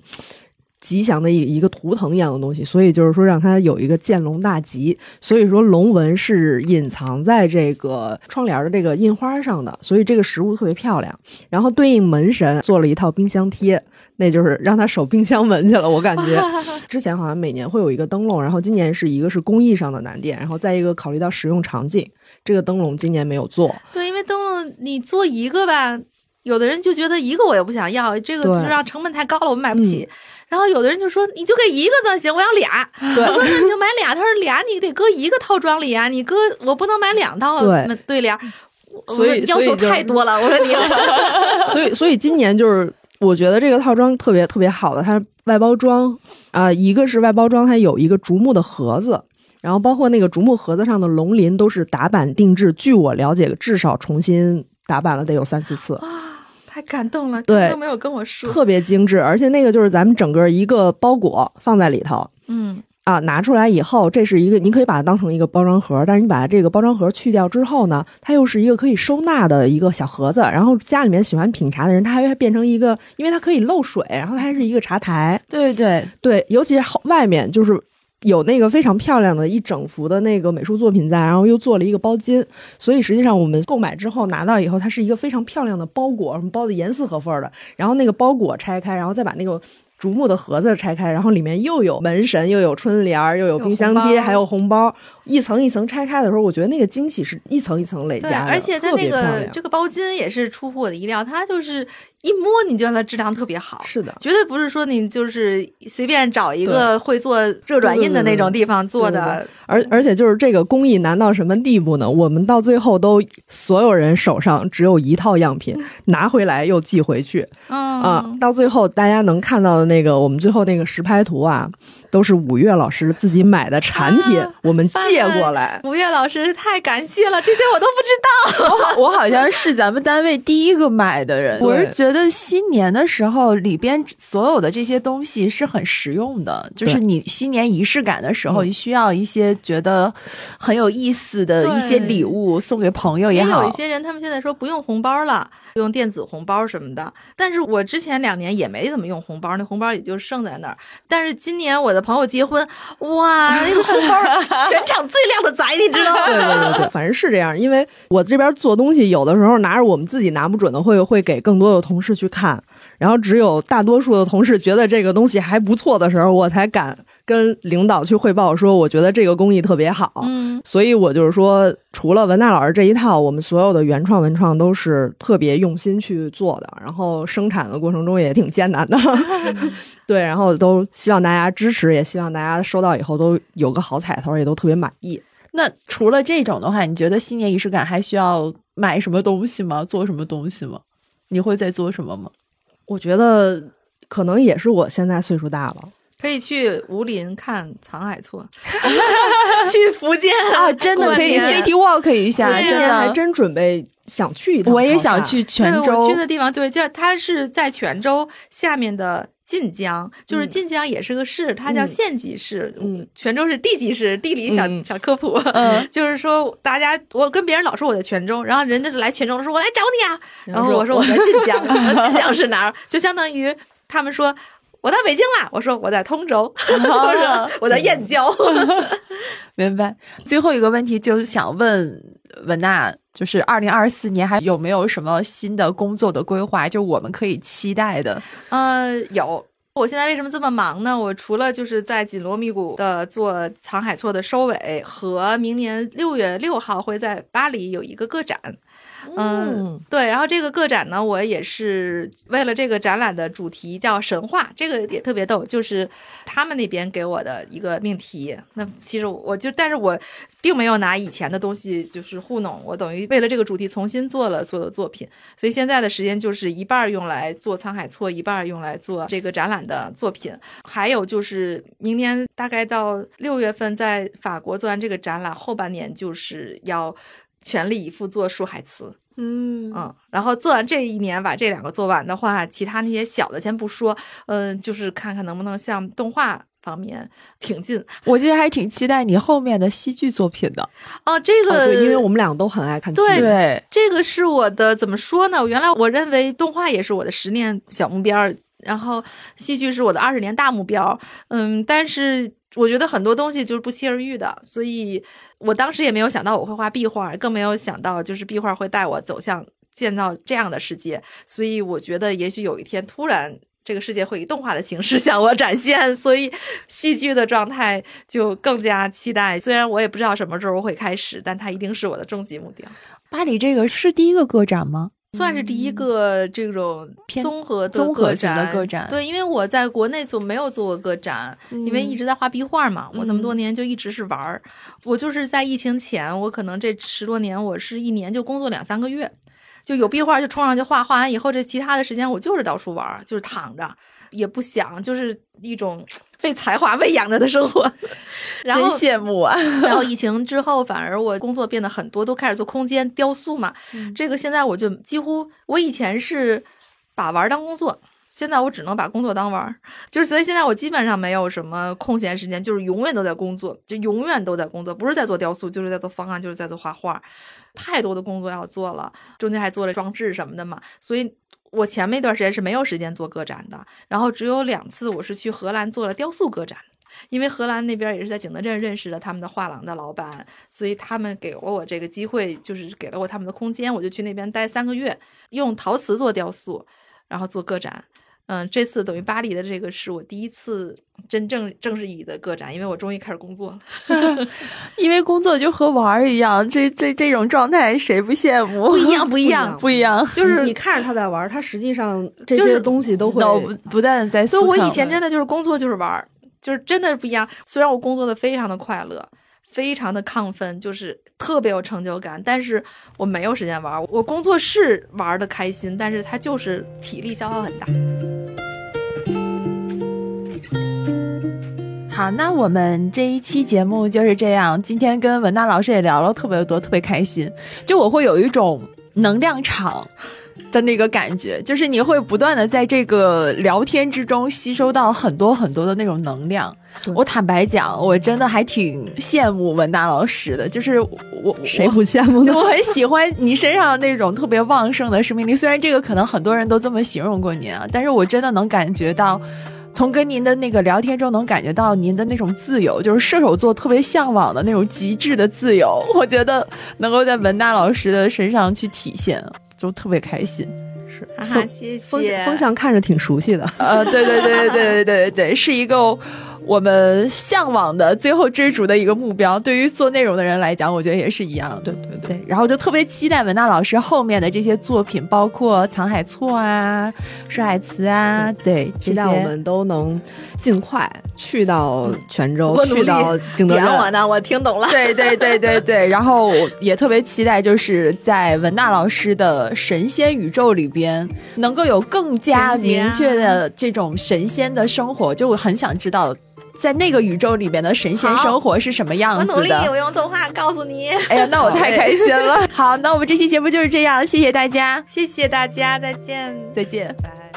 吉祥的一一个图腾一样的东西，所以就是说让它有一个见龙大吉。所以说龙纹是隐藏在这个窗帘的这个印花上的，所以这个实物特别漂亮。然后对应门神做了一套冰箱贴，那就是让他守冰箱门去了。我感觉 (laughs) 之前好像每年会有一个灯笼，然后今年是一个是工艺上的难点，然后再一个考虑到使用场景，这个灯笼今年没有做。对，因为灯笼你做一个吧，有的人就觉得一个我也不想要，这个就是让成本太高了，我们买不起。然后有的人就说你就给一个就行，我要俩。(laughs) 对我说那你就买俩，他说俩你得搁一个套装里啊，你搁我不能买两套对对联儿。所以要求太多了，我说你 (laughs) 所以，所以今年就是我觉得这个套装特别特别好的，它外包装啊、一个是外包装，它有一个竹木的盒子。然后包括那个竹木盒子上的龙鳞都是打版定制，据我了解，至少重新打版了得有三四次。啊，太感动了，对都没有跟我说。特别精致，而且那个就是咱们整个一个包裹放在里头嗯，啊，拿出来以后，这是一个你可以把它当成一个包装盒，但是你把这个包装盒去掉之后呢，它又是一个可以收纳的一个小盒子。然后家里面喜欢品茶的人，它还会变成一个，因为它可以漏水，然后它还是一个茶台。对对，对，尤其是后外面就是。有那个非常漂亮的一整幅的那个美术作品在，然后又做了一个包巾，所以实际上我们购买之后拿到以后，它是一个非常漂亮的包裹，什么包的严丝合缝的。然后那个包裹拆开，然后再把那个竹木的盒子拆开，然后里面又有门神，又有春联儿，又有有冰箱贴，还有红包，一层一层拆开的时候，我觉得那个惊喜是一层一层累，加的，而且它特那个。这个包巾也是出乎我的意料，它就是一摸你就觉得它质量特别好。是的，绝对不是说你就是随便找一个会做热转印的那种地方做的，而而且就是这个工艺难到什么地步呢？我们到最后都所有人手上只有一套样品，(laughs) 拿回来又寄回去嗯啊。到最后大家能看到的那个我们最后那个实拍图啊，都是五月老师自己买的产品，啊我们借过来。五月老师太感谢了，这些我都不知道。(laughs) 我好我好像是咱们单位第一个买的人。我是觉得新年的时候里边所有的这些东西是很实用的，就是你新年仪式感的时候，嗯你需要一些觉得很有意思的一些礼物送给朋友也好。有一些人，他们现在说不用红包了，用电子红包什么的。但是我之前两年也没怎么用红包，那红包也就剩在那儿。但是今年我的朋友结婚，哇，那个红包 (laughs) 全场最靓的仔，你知道吗？对对对对，反正是这样。因为我这边做东西，有的时候拿着我们自己拿不准的，会会给更多的同事去看。然后只有大多数的同事觉得这个东西还不错的时候，我才敢跟领导去汇报说，我觉得这个工艺特别好。嗯，所以我就是说，除了文大老师这一套，我们所有的原创文创都是特别用心去做的，然后生产的过程中也挺艰难的。(laughs) 对，然后都希望大家支持，也希望大家收到以后都有个好彩头，也都特别满意。那除了这种的话，你觉得新年仪式感还需要买什么东西吗？做什么东西吗？你会在做什么吗？我觉得可能也是我现在岁数大了，可以去吴林看藏海错，(laughs) 去福建啊，真的可以 city walk 一下，真的。年还真准备想去一趟，我也想去。泉，州我去的地方，对，叫它是在泉州下面的晋江，就是嗯晋江也是个市，它叫嗯县级市，嗯，泉州是地级市，地理小、嗯小科普，嗯 (laughs) 就是说大家，我跟别人老说我在泉州，然后人家来泉州，说我来找你啊，然后我说我在晋江，晋江 (laughs) 是哪儿？就相当于他们说。我到北京了，我说我在通州，或者 (laughs) 我在燕郊。(laughs) 明白。最后一个问题就是想问文娜，就是二零二四年还有没有什么新的工作的规划？就我们可以期待的。呃，有。我现在为什么这么忙呢？我除了就是在紧锣密鼓的做藏海错的收尾，和明年六月六号会在巴黎有一个个展。嗯，对，然后这个个展呢，我也是为了这个展览的主题叫神话，这个也特别逗，就是他们那边给我的一个命题。那其实我就，但是我并没有拿以前的东西就是糊弄，我等于为了这个主题重新做了所有的作品，所以现在的时间就是一半用来做沧海错，一半用来做这个展览的作品。还有就是明年大概到六月份在法国做完这个展览，后半年就是要全力以赴做树海词。嗯嗯，然后做完这一年把这两个做完的话，其他那些小的先不说，嗯、就是看看能不能像动画方面 (laughs) 挺进。我其实还挺期待你后面的戏剧作品的。哦，这个、哦，因为我们两个都很爱看剧。对对，这个是我的怎么说呢？原来我认为动画也是我的十年小目标儿，然后戏剧是我的二十年大目标。嗯，但是我觉得很多东西就是不期而遇的，所以我当时也没有想到我会画壁画，更没有想到就是壁画会带我走向见到这样的世界。所以我觉得也许有一天突然。这个世界会以动画的形式 (laughs) 向我展现，所以戏剧的状态就更加期待。虽然我也不知道什么时候会开始，但它一定是我的终极目标。巴黎这个是第一个个展吗？算是第一个这种综合的综合型的展个展对，因为我在国内就没有做过个展，因为一直在画壁画嘛，我这么多年就一直是玩儿。我就是在疫情前，我可能这十多年，我是一年就工作两三个月，就有壁画就冲上去画，画完以后这其他的时间我就是到处玩儿，就是躺着，也不想，就是一种被才华喂养着的生活。然真后羡慕啊！然后疫情之后，反而我工作变得很多，都开始做空间雕塑嘛。这个现在我就几乎，我以前是把玩儿当工作，现在我只能把工作当玩儿，就是所以现在我基本上没有什么空闲时间，就是永远都在工作，就永远都在工作，不是在做雕塑，就是在做方案，就是在做画画，太多的工作要做了，中间还做了装置什么的嘛，所以。我前面一段时间是没有时间做个展的，然后只有两次我是去荷兰做了雕塑个展，因为荷兰那边也是在景德镇认识了他们的画廊的老板，所以他们给了我这个机会，就是给了我他们的空间，我就去那边待三个月，用陶瓷做雕塑，然后做个展。嗯，这次等于巴黎的这个是我第一次真正正式意义的个展，因为我终于开始工作了。(laughs) 因为工作就和玩儿一样，这这这种状态谁不羡慕？不一样，(laughs) 不一样样，不一样，就是你看着他在玩，他实际上这些东西都会都不不断在思所。以我以前真的就是工作就是玩儿，就是真的不一样。虽然我工作的非常的快乐，非常的亢奋，就是特别有成就感，但是我没有时间玩儿。我工作是玩的开心，但是它就是体力消耗很大。好，那我们这一期节目就是这样。今天跟文娜老师也聊了特别多，特别开心。就我会有一种能量场的那个感觉，就是你会不断的在这个聊天之中吸收到很多很多的那种能量。我坦白讲，我真的还挺羡慕文娜老师的，就是我我谁不羡慕呢？我很喜欢你身上那种特别旺盛的生命力，虽然这个可能很多人都这么形容过你啊，但是我真的能感觉到，从跟您的那个聊天中能感觉到您的那种自由，就是射手座特别向往的那种极致的自由。我觉得能够在文大老师的身上去体现，就特别开心。是，哈哈，谢谢。风向看着挺熟悉的。呃，对对对对对对对对，是一个我们向往的、最后追逐的一个目标。对于做内容的人来讲，我觉得也是一样的。对对对，对，然后就特别期待文娜老师后面的这些作品，包括《藏海错》啊、《说海词》啊，对，期待我们都能尽快去到泉州，去到景德镇。点我呢，我听懂了。对对对对对，(laughs) 然后也特别期待，就是在文娜老师的神仙宇宙里边，能够有更加明确的这种神仙的生活。就我很想知道，在那个宇宙里边的神仙生活是什么样子的我努力，我用动画告诉你。哎呀，那我太开心了。好，那我们这期节目就是这样，谢谢大家，谢谢大家，再见。再见。拜。